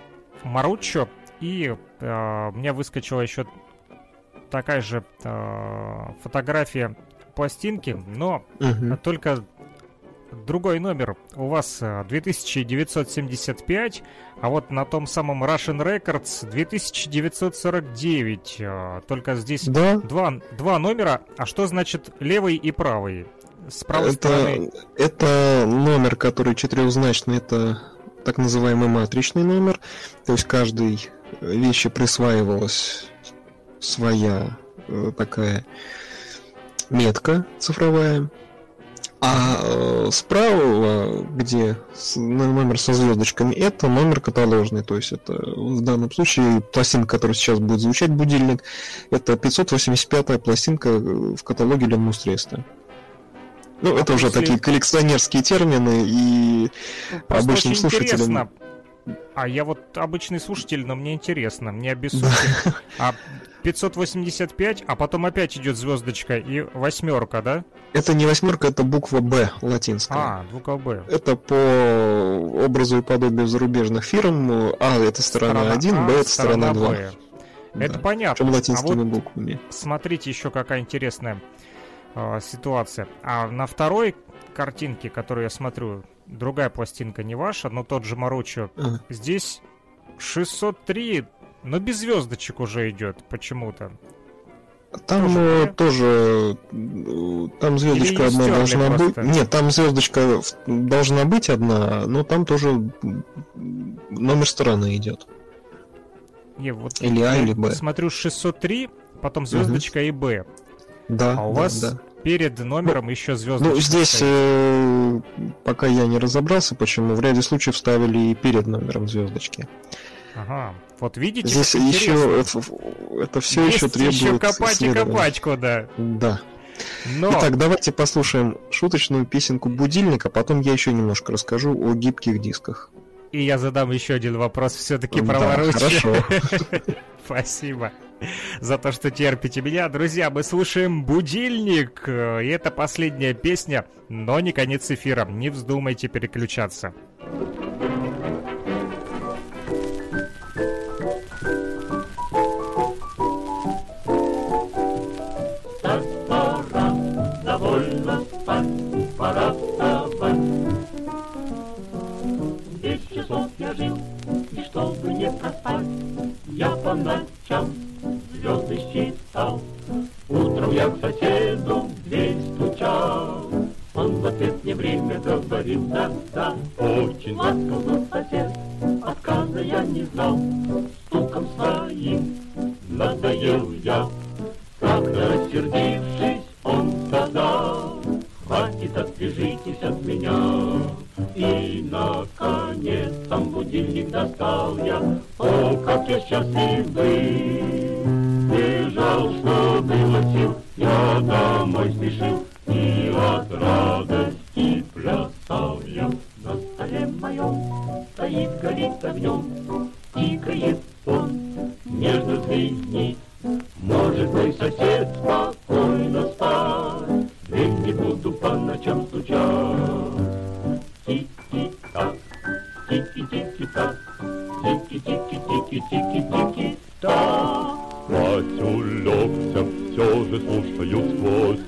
Маруччо, и мне выскочила еще такая же а, фотография пластинки, но Мгм. только другой номер. У вас а, 2975, а вот на том самом Russian Records 2949. а, Только здесь Да, два, два номера. А что значит левый и правый? С правой стороны... это, это номер, который четырехзначный, это так называемый матричный номер. То есть каждой вещи присваивалась своя э, такая метка цифровая. А э, справа, где с- ну, номер со звездочками, это номер каталожный. То есть это в данном случае пластинка, которая сейчас будет звучать, будильник, это 585-я пластинка э, в каталоге Ленмустреста. Ну, это уже такие коллекционерские термины, и Просто обычным слушателям- интересно. А я вот обычный слушатель, но мне интересно, мне обессудьте. А 585, а потом опять идет звездочка и восьмерка, да? это не восьмерка, это буква Б латинская. А, буква Б. Это по образу и подобию зарубежных фирм. А это сторона 1, А, Б это сторона 2. Б. Это понятно. Причем А латинскими вот буквами. смотрите еще какая интересная а, ситуация. А на второй картинке, которую я смотрю, другая пластинка не ваша, но тот же Маручо, А, здесь 603, но без звездочек уже идет почему-то. Там Тоже э, тоже э, там звездочка одна должна быть. Нет, там звездочка должна быть одна, но там тоже номер стороны идет. Не, вот Или А, или Б. Смотрю 603, потом звездочка и Б. Да. А у да, вас да. Перед номером еще звездочка. Ну, здесь, стоит. э, пока я не разобрался, почему, в ряде случаев ставили и перед номером звездочки. Ага. Вот видите, Здесь еще это, это все Есть еще требует еще копать и копать куда. Да. Но Итак, давайте послушаем шуточную песенку «Будильник», а потом я еще немножко расскажу о гибких дисках. и я задам еще один вопрос все-таки про Да, хорошо. Спасибо за то, что терпите меня. Друзья, мы слушаем «Будильник», э, и это последняя песня, но не конец эфира. Не вздумайте переключаться. Я по ночам звезды считал. Утром я к соседу в дверь стучал. Он в ответ мне время говорил да-да. Очень ласков сосед, отказа я не знал. Стуком своим надоел я. Как-то рассердившись, он сказал, Хватит, отвяжитесь от меня. И, наконец, сам будильник достал я. О, как я счастливый! Бежал, что было сил, я домой спешил, И от радости плясал я. На столе моем стоит, горит огнем, Тикает он, нежно звенит, может мой сосед спокойно спать, Дверь не буду по ночам стучать. Тики-так, тики-тики-так, тики-тики-тики-тики-тики-так. Хоть улегся, все же слушаю сквозь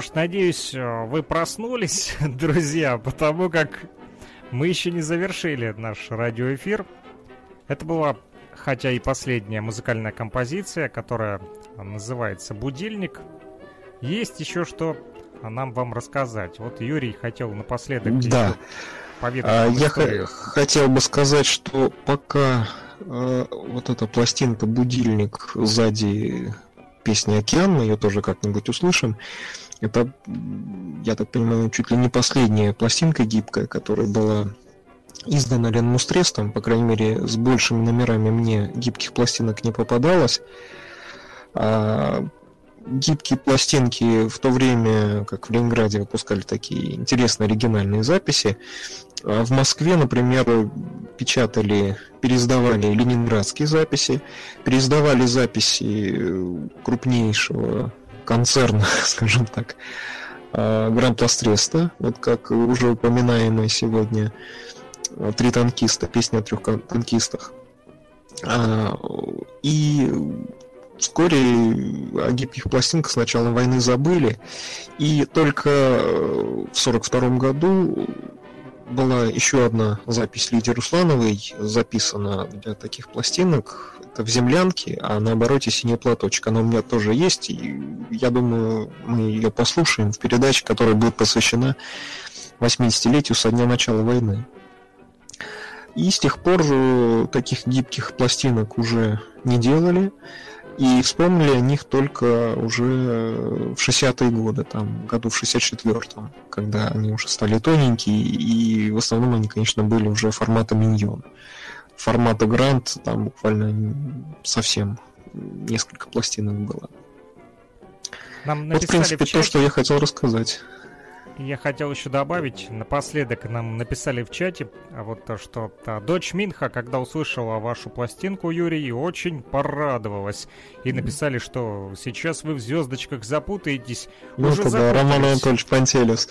что ж, надеюсь, э, вы проснулись, друзья, потому как мы еще не завершили наш радиоэфир. Это была, хотя и последняя музыкальная композиция, которая называется «Будильник». Есть еще что нам вам рассказать. Вот Юрий хотел напоследок Да. поведать А, Я историю. хотел бы сказать, что пока э, вот эта пластинка «Будильник» сзади песни «Океан», мы ее тоже как-нибудь услышим, это, я так понимаю, чуть ли не последняя пластинка гибкая, которая была издана Ленмустрестом, по крайней мере, с большими номерами мне гибких пластинок не попадалось. А, гибкие пластинки в то время, как в Ленинграде выпускали такие интересные оригинальные записи, а В Москве, например, печатали, переиздавали ленинградские записи, переиздавали записи крупнейшего концерна, скажем так, а, Гранд Астреста, вот как уже упоминаемые сегодня э, «Три танкиста», песня о трех танкистах. А, И вскоре о гибких пластинках с начала войны забыли, и только в 1942 году была еще одна запись Лидии Руслановой, записана для таких пластинок. Это в землянке, а на обороте синий платочек. Она у меня тоже есть, и я думаю, мы ее послушаем в передаче, которая будет посвящена 80-летию со дня начала войны. И с тех пор таких гибких пластинок уже не делали. И вспомнили о них только уже в 60-е годы, там, году в 64-м, когда они уже стали тоненькие, и в основном они, конечно, были уже формата миньон. Формата грант там буквально совсем несколько пластинок было. Нам вот, в принципе, в то, что я хотел рассказать. Я хотел еще добавить, напоследок нам написали в чате, а вот то, что та, дочь Минха, когда услышала вашу пластинку, Юрий, очень порадовалась. И написали, что сейчас вы в звездочках запутаетесь. Ну, уже да, Роман Анатольевич Пантелес.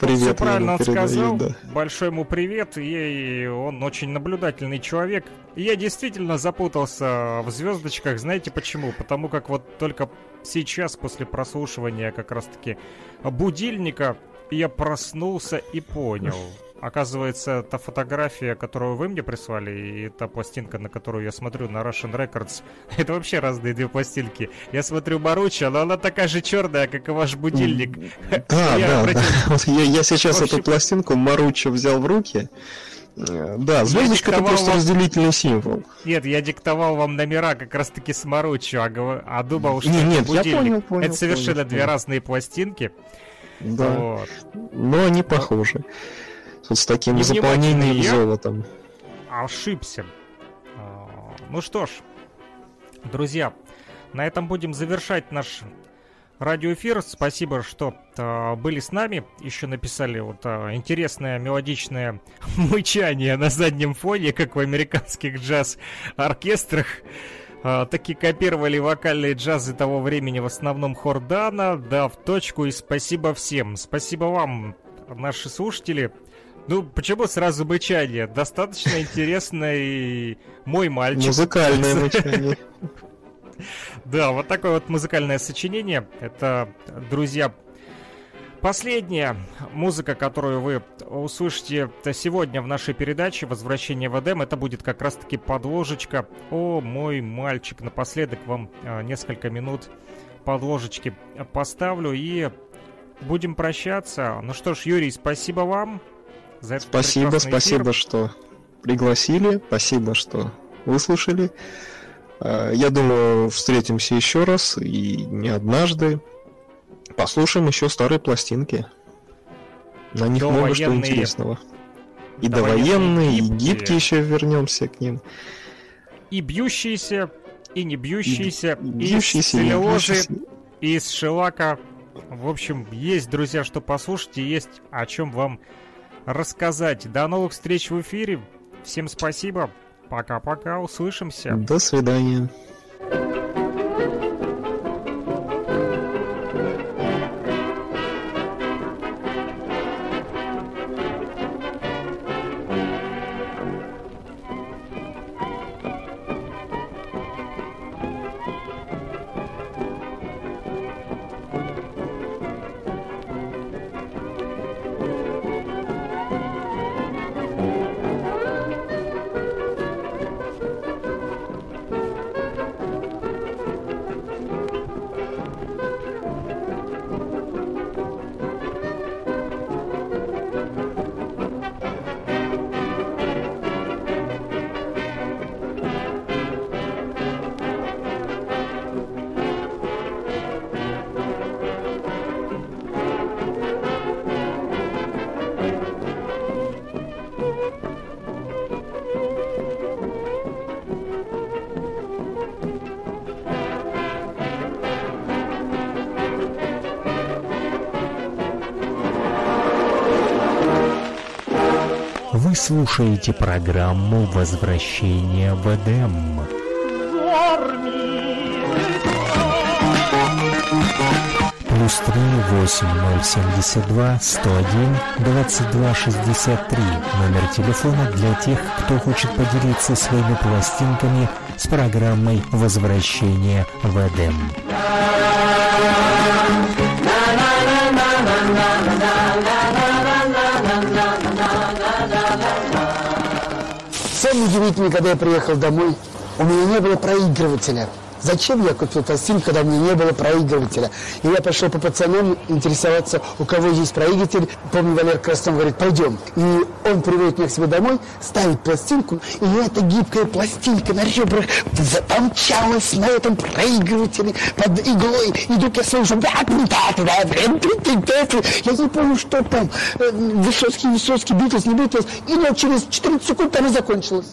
Привет. Все правильно он сказал. Да. Большой ему привет. И он очень наблюдательный человек. И я действительно запутался в звездочках. Знаете почему? Потому как вот только сейчас, после прослушивания как раз-таки будильника, я проснулся и понял. Оказывается, та фотография, которую вы мне прислали, и та пластинка, на которую я смотрю на Russian Records, это вообще разные две пластинки. Я смотрю Маруча, но она такая же черная, как и ваш будильник. Да, да, да. Вот я, я сейчас эту пластинку Маруча взял в руки. Э, да, звездочка это просто вам... разделительный символ. Нет, я диктовал вам номера как раз таки с Маручу, а, а думал, что не, нет, это будильник. Я понял, понял, это совершенно понял, две понял. разные пластинки. Да. Вот. Но они похожи. Вот с таким заполнением я золотом. Ошибся. А, ну что ж, друзья, на этом будем завершать наш радиоэфир. Спасибо, что э, были с нами. Еще написали вот э, интересное мелодичное мычание на заднем фоне, как в американских джаз-оркестрах. А, таки копировали вокальные джазы того времени, в основном Хордана, да, в точку, и спасибо всем. Спасибо вам, наши слушатели. Ну, почему сразу мычание? Достаточно интересный мой мальчик. Музыкальное мычание. Да, вот такое вот музыкальное сочинение. Это, друзья, Последняя музыка, которую вы услышите сегодня в нашей передаче «Возвращение в Эдем», это будет как раз-таки подложечка. О, мой мальчик, напоследок вам а, несколько минут подложечки поставлю и будем прощаться. Ну что ж, Юрий, спасибо вам за это. Спасибо, спасибо, что пригласили, спасибо, что выслушали. А, я думаю, встретимся еще раз и не однажды. Послушаем еще старые пластинки. На них много что интересного. И довоенные, и гибкие еще вернемся к ним. И бьющиеся, и не бьющиеся, и, и бьющиеся, из целлюлозы, и из шелака. В общем, есть, друзья, что послушать, и есть о чем вам рассказать. До новых встреч в эфире. Всем спасибо. Пока-пока. Услышимся. До свидания. Слушаете программу «Возвращение в Эдем». Плюс три восемь ноль семьдесят два сто один двадцать два шестьдесят три. Номер телефона для тех, кто хочет поделиться своими пластинками с программой «Возвращение в Эдем». Самое удивительное, когда я приехал домой, у меня не было проигрывателя. Зачем я купил пластинку, когда у меня не было проигрывателя? И я пошел по пацанам интересоваться, у кого есть проигрыватель. Помню, Валер Краснов говорит, пойдем. И он приводит меня к себе домой, ставит пластинку, и эта гибкая пластинка на ребрах помчалась на этом проигрывателе под иглой. И вдруг я слышу, я не помню, что там, Высоцкий, Высоцкий, Битлз, не Битлз. И вот через 14 секунд она закончилась.